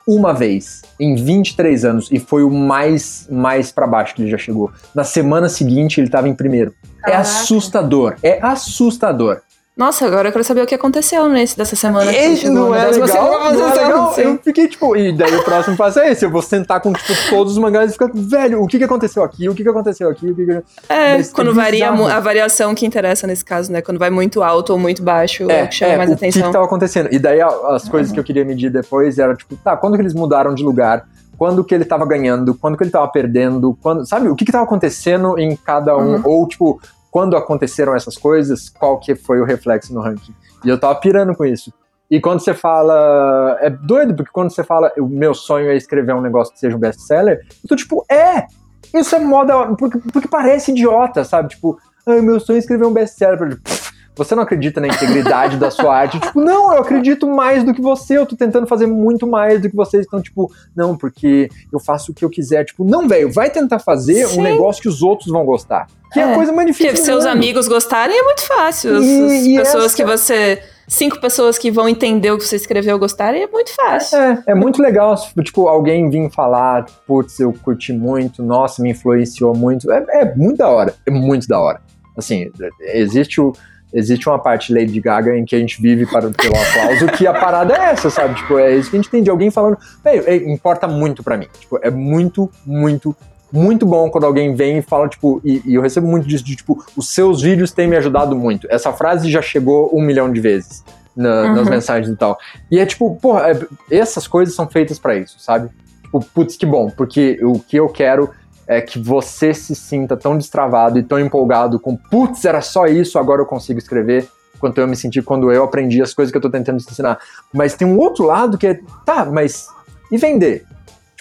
uma vez em 23 anos e foi o mais mais para baixo que ele já chegou. Na semana seguinte ele tava em primeiro. É Caraca. assustador, é assustador. Nossa, agora eu quero saber o que aconteceu nesse dessa semana. Esse chegou não na é legal, não é legal. Eu fiquei tipo, e daí o próximo passo é esse, eu vou sentar com tipo, todos os mangás e ficar, velho, o que que aconteceu aqui? O que que aconteceu aqui? O que que... É, Mas quando é varia a variação que interessa nesse caso, né? Quando vai muito alto ou muito baixo, é, o que chama mais o que atenção. que tava acontecendo? E daí as coisas que eu queria medir depois era tipo, tá, quando que eles mudaram de lugar? Quando que ele tava ganhando? Quando que ele tava perdendo? Quando, sabe, o que que tava acontecendo em cada um? Uhum. Ou tipo, quando aconteceram essas coisas, qual que foi o reflexo no ranking? E eu tava pirando com isso. E quando você fala. É doido, porque quando você fala, o meu sonho é escrever um negócio que seja um best-seller, eu tô tipo, é! Isso é moda. Porque, porque parece idiota, sabe? Tipo, ah, meu sonho é escrever um best-seller. Eu, tipo, "Pff, Você não acredita na integridade da sua arte? *laughs* Tipo, não, eu acredito mais do que você, eu tô tentando fazer muito mais do que vocês. Então, tipo, não, porque eu faço o que eu quiser. Tipo, não, velho, vai tentar fazer Sim. um negócio que os outros vão gostar. Que é, É. a coisa mais difícil. Porque seus amigos gostarem é muito fácil. As- E- as e pessoas essa- que você. Cinco pessoas que vão entender o que você escreveu gostarem é muito fácil. É, é muito legal, tipo, alguém vir falar, putz, eu curti muito, nossa, me influenciou muito. É, é muito da hora, é muito da hora. Assim, existe o. Existe uma parte Lady Gaga em que a gente vive para, pelo aplauso, que a parada é essa, sabe? Tipo, é isso que a gente tem de alguém falando. Velho, é, importa muito pra mim. Tipo, é muito, muito, muito bom quando alguém vem e fala, tipo, e, e eu recebo muito disso, de tipo, os seus vídeos têm me ajudado muito. Essa frase já chegou um milhão de vezes na- nas Uhum. mensagens e tal. E é tipo, porra, é- essas coisas são feitas pra isso, sabe? Tipo, putz, que bom, porque o que eu quero é que você se sinta tão destravado e tão empolgado com, putz, era só isso, agora eu consigo escrever, quanto eu me senti quando eu aprendi as coisas que eu tô tentando te ensinar. Mas tem um outro lado que é, tá, mas e vender?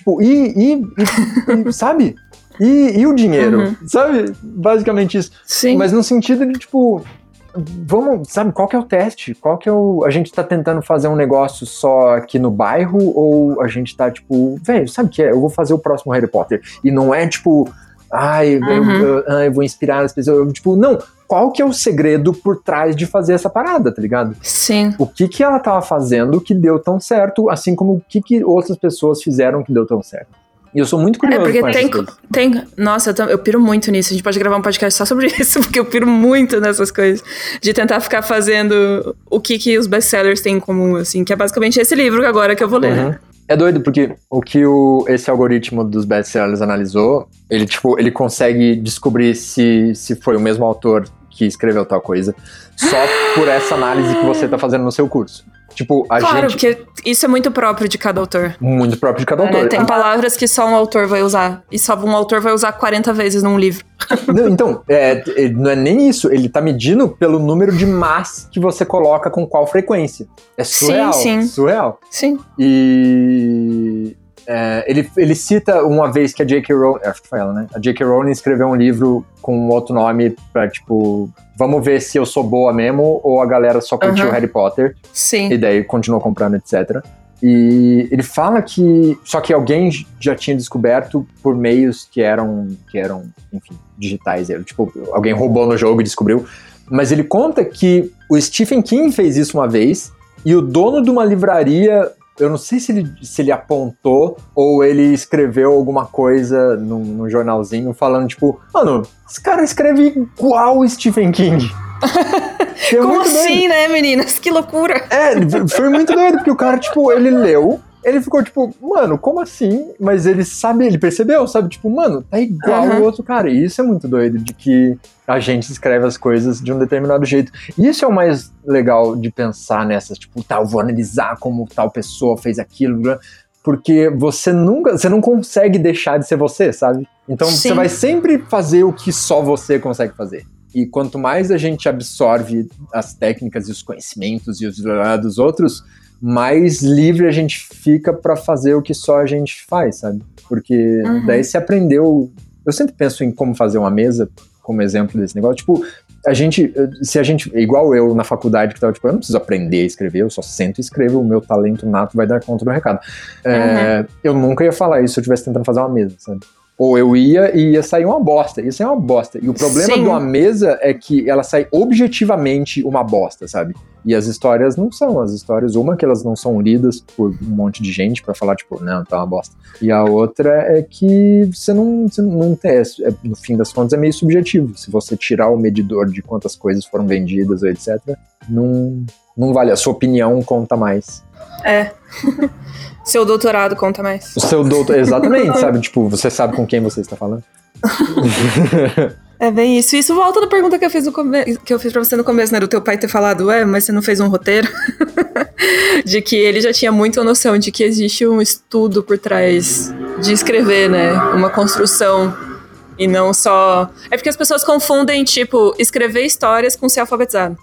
Tipo, e, e, e- *laughs* sabe? E, e o dinheiro, Uhum. sabe? Basicamente isso. Sim. Mas no sentido de, tipo, vamos, sabe, qual que é o teste? Qual que é o. A gente tá tentando fazer um negócio só aqui no bairro ou a gente tá, tipo, velho, sabe o que é? Eu vou fazer o próximo Harry Potter. E não é, tipo, ai, eu, Uhum. eu- ai, eu vou inspirar as pessoas. Eu, tipo, não. Qual que é o segredo por trás de fazer essa parada, tá ligado? Sim. O que que ela tava fazendo que deu tão certo, assim como o que que outras pessoas fizeram que deu tão certo. E eu sou muito É, curioso porque com essas tem, tem. Nossa, eu, tam- eu piro muito nisso. A gente pode gravar um podcast só sobre *laughs* isso, porque eu piro muito nessas coisas. De tentar ficar fazendo o que, que os best-sellers têm em comum, assim, que é basicamente esse livro agora que eu vou ler. Uhum. É doido porque o que o, esse algoritmo dos best-sellers analisou, ele tipo, ele consegue descobrir se, se foi o mesmo autor que escreveu tal coisa, só por essa análise que você tá fazendo no seu curso. Tipo, a Claro, gente porque isso é muito próprio de cada autor. muito próprio de cada autor. Tem palavras que só um autor vai usar. E só um autor vai usar 40 vezes num livro. *laughs* Não, então, é, é, não é nem isso, ele tá medindo pelo número de mas que você coloca com qual frequência. É Sim, surreal, sim. surreal. Sim. E é, ele, ele cita uma vez que a J.K. Rowling, acho que foi ela, né? A J.K. Rowling escreveu um livro com outro nome pra, tipo, vamos ver se eu sou boa mesmo ou a galera só curtiu Aham. Harry Potter Sim. e daí continuou comprando, etc. E ele fala que só que alguém já tinha descoberto por meios que eram, que eram enfim, digitais. Tipo, alguém roubou no jogo e descobriu. Mas ele conta que o Stephen King fez isso uma vez e o dono de uma livraria, eu não sei se ele, se ele apontou ou ele escreveu alguma coisa num, num jornalzinho falando, tipo, mano, esse cara escreve igual Stephen King. *laughs* É Como muito doido. assim, né, meninas? Que loucura! É, foi muito doido, porque o cara, tipo, ele leu Ele ficou tipo, mano, como assim? Mas ele sabe, ele percebeu, sabe? Tipo, mano, tá igual Aham. o outro cara. E isso é muito doido, de que a gente escreve as coisas de um determinado jeito. E isso é o mais legal de pensar nessas, tipo, tá, eu vou analisar como tal pessoa fez aquilo, né? porque você nunca, você não consegue deixar de ser você, sabe? Então Sim. você vai sempre fazer o que só você consegue fazer. E quanto mais a gente absorve as técnicas e os conhecimentos e os dos outros, mais livre a gente fica pra fazer o que só a gente faz, sabe? Porque Uhum. daí você aprendeu. Eu sempre penso em como fazer uma mesa, como exemplo desse negócio. Tipo, a gente, se a gente, igual eu na faculdade, que tava, tipo, eu não preciso aprender a escrever, eu só sento e escrevo, o meu talento nato vai dar conta do recado. É, eu nunca ia falar isso se eu estivesse tentando fazer uma mesa, sabe? Ou eu ia e ia sair uma bosta, ia sair uma bosta. E o problema Sim. de uma mesa é que ela sai objetivamente uma bosta, sabe? E as histórias não são. As histórias, uma que elas não são lidas por um monte de gente pra falar, tipo, não, tá uma bosta. E a outra é que você não, você não tem. é- no fim das contas, é meio subjetivo. Se você tirar o medidor de quantas coisas foram vendidas ou etc., não, não vale. A sua opinião conta mais. É. *laughs* Seu doutorado conta mais. O seu doutor. Exatamente, sabe? *laughs* Tipo, você sabe com quem você está falando. É bem isso. Isso volta da pergunta que eu fiz no come... que eu fiz pra você no começo, né? Do teu pai ter falado, ué, mas você não fez um roteiro? *laughs* de que ele já tinha muita noção de que existe um estudo por trás de escrever, né? Uma construção. E não só. É porque as pessoas confundem, tipo, escrever histórias com ser alfabetizado.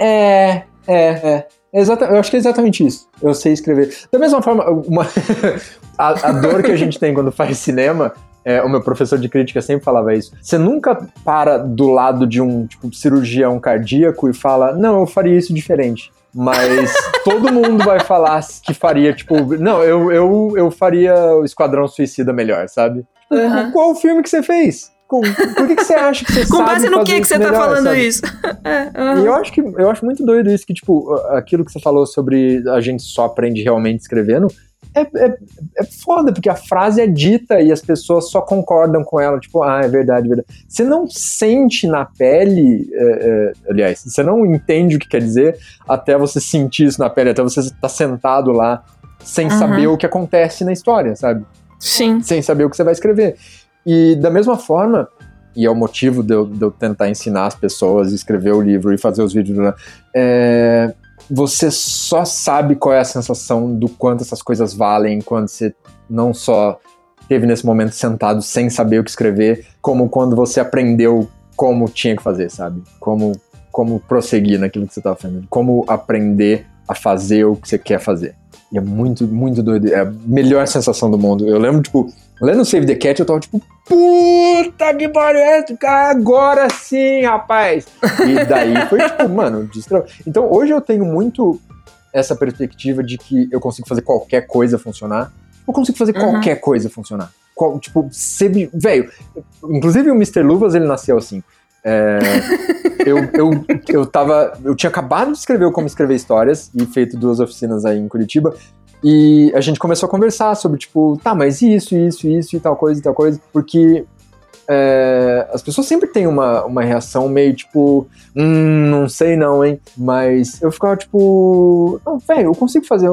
É, é, é. Exata, eu acho que é exatamente isso. Eu sei escrever. Da mesma forma, uma, *laughs* a, a dor que a gente tem quando faz cinema, é, o meu professor de crítica sempre falava isso. Você nunca para do lado de um tipo, cirurgião cardíaco e fala, não, eu faria isso diferente. Mas *laughs* todo mundo vai falar que faria, tipo, não, eu, eu, eu faria o Esquadrão Suicida melhor, sabe? Aham. Qual o filme que você fez? Com- Por que, que você acha que você *laughs* Com base no que, que você tá melhor, falando sabe? isso? *laughs* É. E eu acho que eu acho muito doido isso, que, tipo, aquilo que você falou sobre a gente só aprende realmente escrevendo. É, é, é foda, porque a frase é dita e as pessoas só concordam com ela, tipo, ah, é verdade, é verdade. Você não sente na pele, é, é, aliás, você não entende o que quer dizer até você sentir isso na pele, até você estar sentado lá sem Uhum. saber o que acontece na história, sabe? Sim. sem saber o que você vai escrever. E da mesma forma, e é o motivo de eu, de eu tentar ensinar as pessoas, escrever o livro e fazer os vídeos, é, você só sabe qual é a sensação do quanto essas coisas valem quando você não só teve nesse momento sentado sem saber o que escrever, como quando você aprendeu como tinha que fazer, sabe? Como, como prosseguir naquilo que você estava fazendo. Como aprender a fazer o que você quer fazer. E é muito, muito doido. É a melhor sensação do mundo. Eu lembro, tipo, lendo Save the Cat, eu tava tipo, puta que pariu, é agora sim, rapaz. E daí foi tipo, *laughs* mano, destro... Então hoje eu tenho muito essa perspectiva de que eu consigo fazer qualquer coisa funcionar. Eu consigo fazer Uhum. qualquer coisa funcionar. Qual, tipo, ser. Velho, inclusive o Mr. Luvas ele nasceu assim. É, *laughs* eu, eu, eu tava. Eu tinha acabado de escrever o Como Escrever Histórias e feito duas oficinas aí em Curitiba. E a gente começou a conversar sobre, tipo, tá, mas isso, isso, isso e tal coisa e tal coisa. Porque é, as pessoas sempre têm uma, uma reação meio tipo, hum, não sei não, hein? Mas eu ficava tipo, não, velho, eu consigo fazer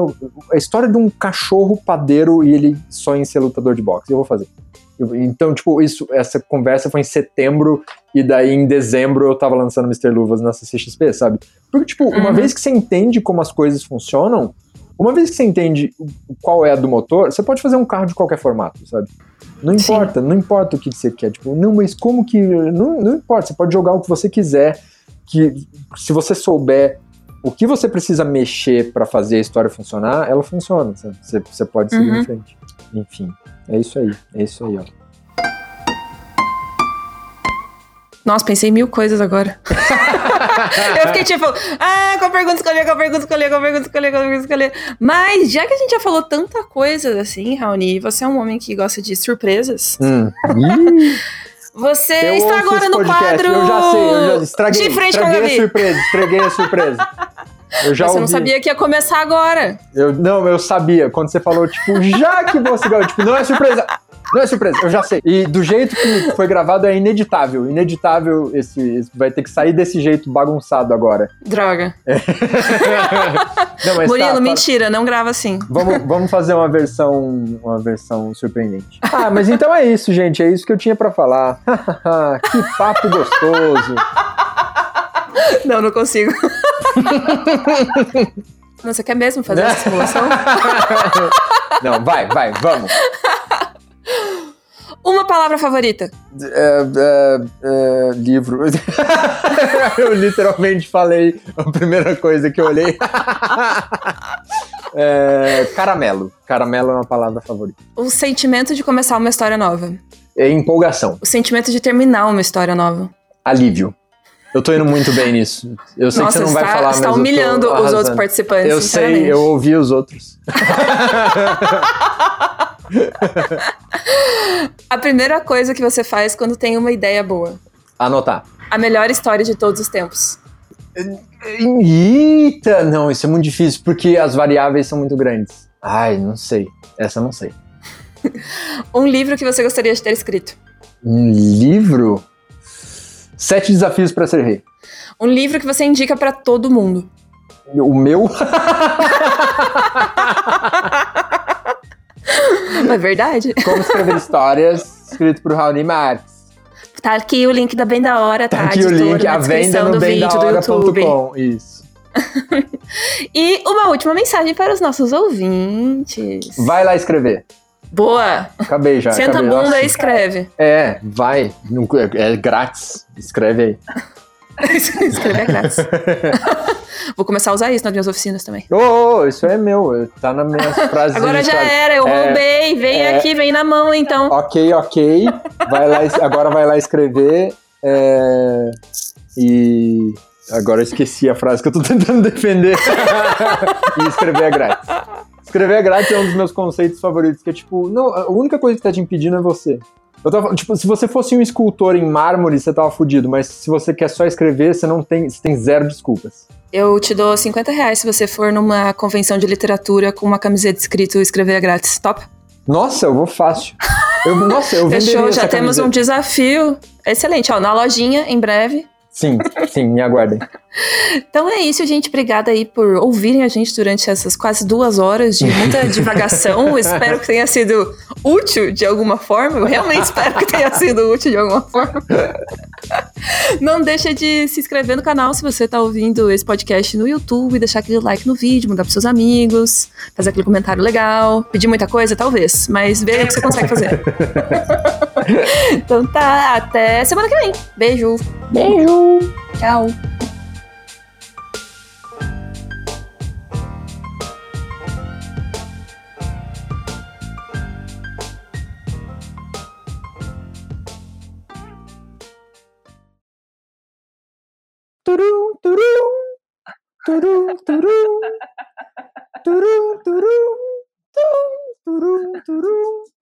a história de um cachorro padeiro e ele sonha em ser lutador de boxe. Eu vou fazer. Eu- então, tipo, isso, essa conversa foi em setembro e daí em dezembro eu tava lançando Mr. Luvas na CCXP, sabe? Porque, tipo, uma Uhum. vez que você entende como as coisas funcionam, uma vez que você entende qual é a do motor, você pode fazer um carro de qualquer formato, sabe? Não Sim. importa, não importa o que você quer. Tipo, não, mas como que. Não, não importa, você pode jogar o que você quiser. Que se você souber o que você precisa mexer pra fazer a história funcionar, ela funciona. sabe? Você, você pode seguir Uhum. em frente. Enfim, é isso aí. É isso aí, ó. Nossa, pensei em mil coisas agora. *laughs* eu fiquei tipo, ah, qual pergunta escolher, qual pergunta escolher, qual pergunta escolher, qual pergunta escolher. Mas já que a gente já falou tanta coisa assim, Raoni, você é um homem que gosta de surpresas. Hum. *laughs* Você eu está agora no podcast, quadro. Eu já sei, eu já estraguei, De frente com a estraguei a Gabi. surpresa, estraguei a surpresa. Eu já Você não ouvi. sabia que ia começar agora. Eu, não, eu sabia. Quando você falou, tipo, já que você tipo, não é surpresa. Não é surpresa, eu já sei. E do jeito que foi gravado é ineditável. Ineditável esse, esse vai ter que sair desse jeito bagunçado agora. Droga. *laughs* Não, mas Murilo, tá, tá- mentira, não grava assim. Vamos, vamos fazer uma versão, uma versão surpreendente. Ah, mas então é isso, gente. É isso que eu tinha pra falar. *laughs* que papo gostoso. Não, não consigo. *laughs* Não, você quer mesmo fazer essa simulação? Não, vai, vai, vamos. Uma palavra favorita. É, é, é, livro. *laughs* eu literalmente falei a primeira coisa que eu olhei. *laughs* Caramelo. Caramelo é uma palavra favorita. O sentimento de começar uma história nova. É empolgação. O sentimento de terminar uma história nova. Alívio. Eu tô indo muito bem nisso. Eu sei Nossa, que você não vai está, falar, está mas eu tô humilhando os outros participantes. Eu sei, eu ouvi os outros. *laughs* *laughs* A primeira coisa que você faz quando tem uma ideia boa. Anotar. A melhor história de todos os tempos. Eita, não, isso é muito difícil porque as variáveis são muito grandes. Ai, não sei. Essa eu não sei. *laughs* Um livro que você gostaria de ter escrito. Um livro? Sete desafios para ser rei. Um livro que você indica pra todo mundo. O meu? *laughs* É verdade? *laughs* Como escrever histórias, escrito por Raoni Marx. Tá aqui o link da Bem da Hora, tá? Tá aqui o link, a venda no bemdahora.com. Isso. *laughs* E uma última mensagem para os nossos ouvintes. Vai lá escrever. Boa! Acabei já. Senta a acabei. bunda Nossa. e escreve. É, vai. Não- É grátis. Escreve aí. *laughs* Escrever é grátis. Vou começar a usar isso nas minhas oficinas também. Ô, ô, isso é meu. Tá nas minhas *laughs* frases. Agora já era, eu É, roubei. Vem é. aqui, vem na mão então. Ok, ok. Vai lá, agora vai lá escrever. é, e agora eu esqueci a frase que eu tô tentando defender. *laughs* e escrever é grátis. Escrever é grátis é um dos meus conceitos favoritos, que é tipo, não, a única coisa que tá te impedindo é você. Eu tava, tipo, se você fosse um escultor em mármore, você tava fudido, mas se você quer só escrever, você não tem, você tem zero desculpas. Eu te dou 50 reais se você for numa convenção de literatura com uma camiseta escrito escrever é grátis. Top? Nossa, eu vou fácil. Eu, nossa, eu Fechou, já temos um camiseta. desafio. Excelente, ó, na lojinha, em breve. Sim, sim, me aguardem. Então é isso, gente. Obrigada aí por ouvirem a gente durante essas quase duas horas de muita *laughs* divagação. espero que tenha sido útil de alguma forma. Eu realmente espero que tenha sido útil de alguma forma. Não deixa de se inscrever no canal se você está ouvindo esse podcast no YouTube, deixar aquele like no vídeo, mandar pros seus amigos, fazer aquele comentário legal. Pedir muita coisa, talvez, mas veja o que você consegue fazer. *laughs* então tá, até semana que vem. Beijo. Beijo! Tchau. Turum, turum, turum, turum, turum, turum, tum, turum, turum.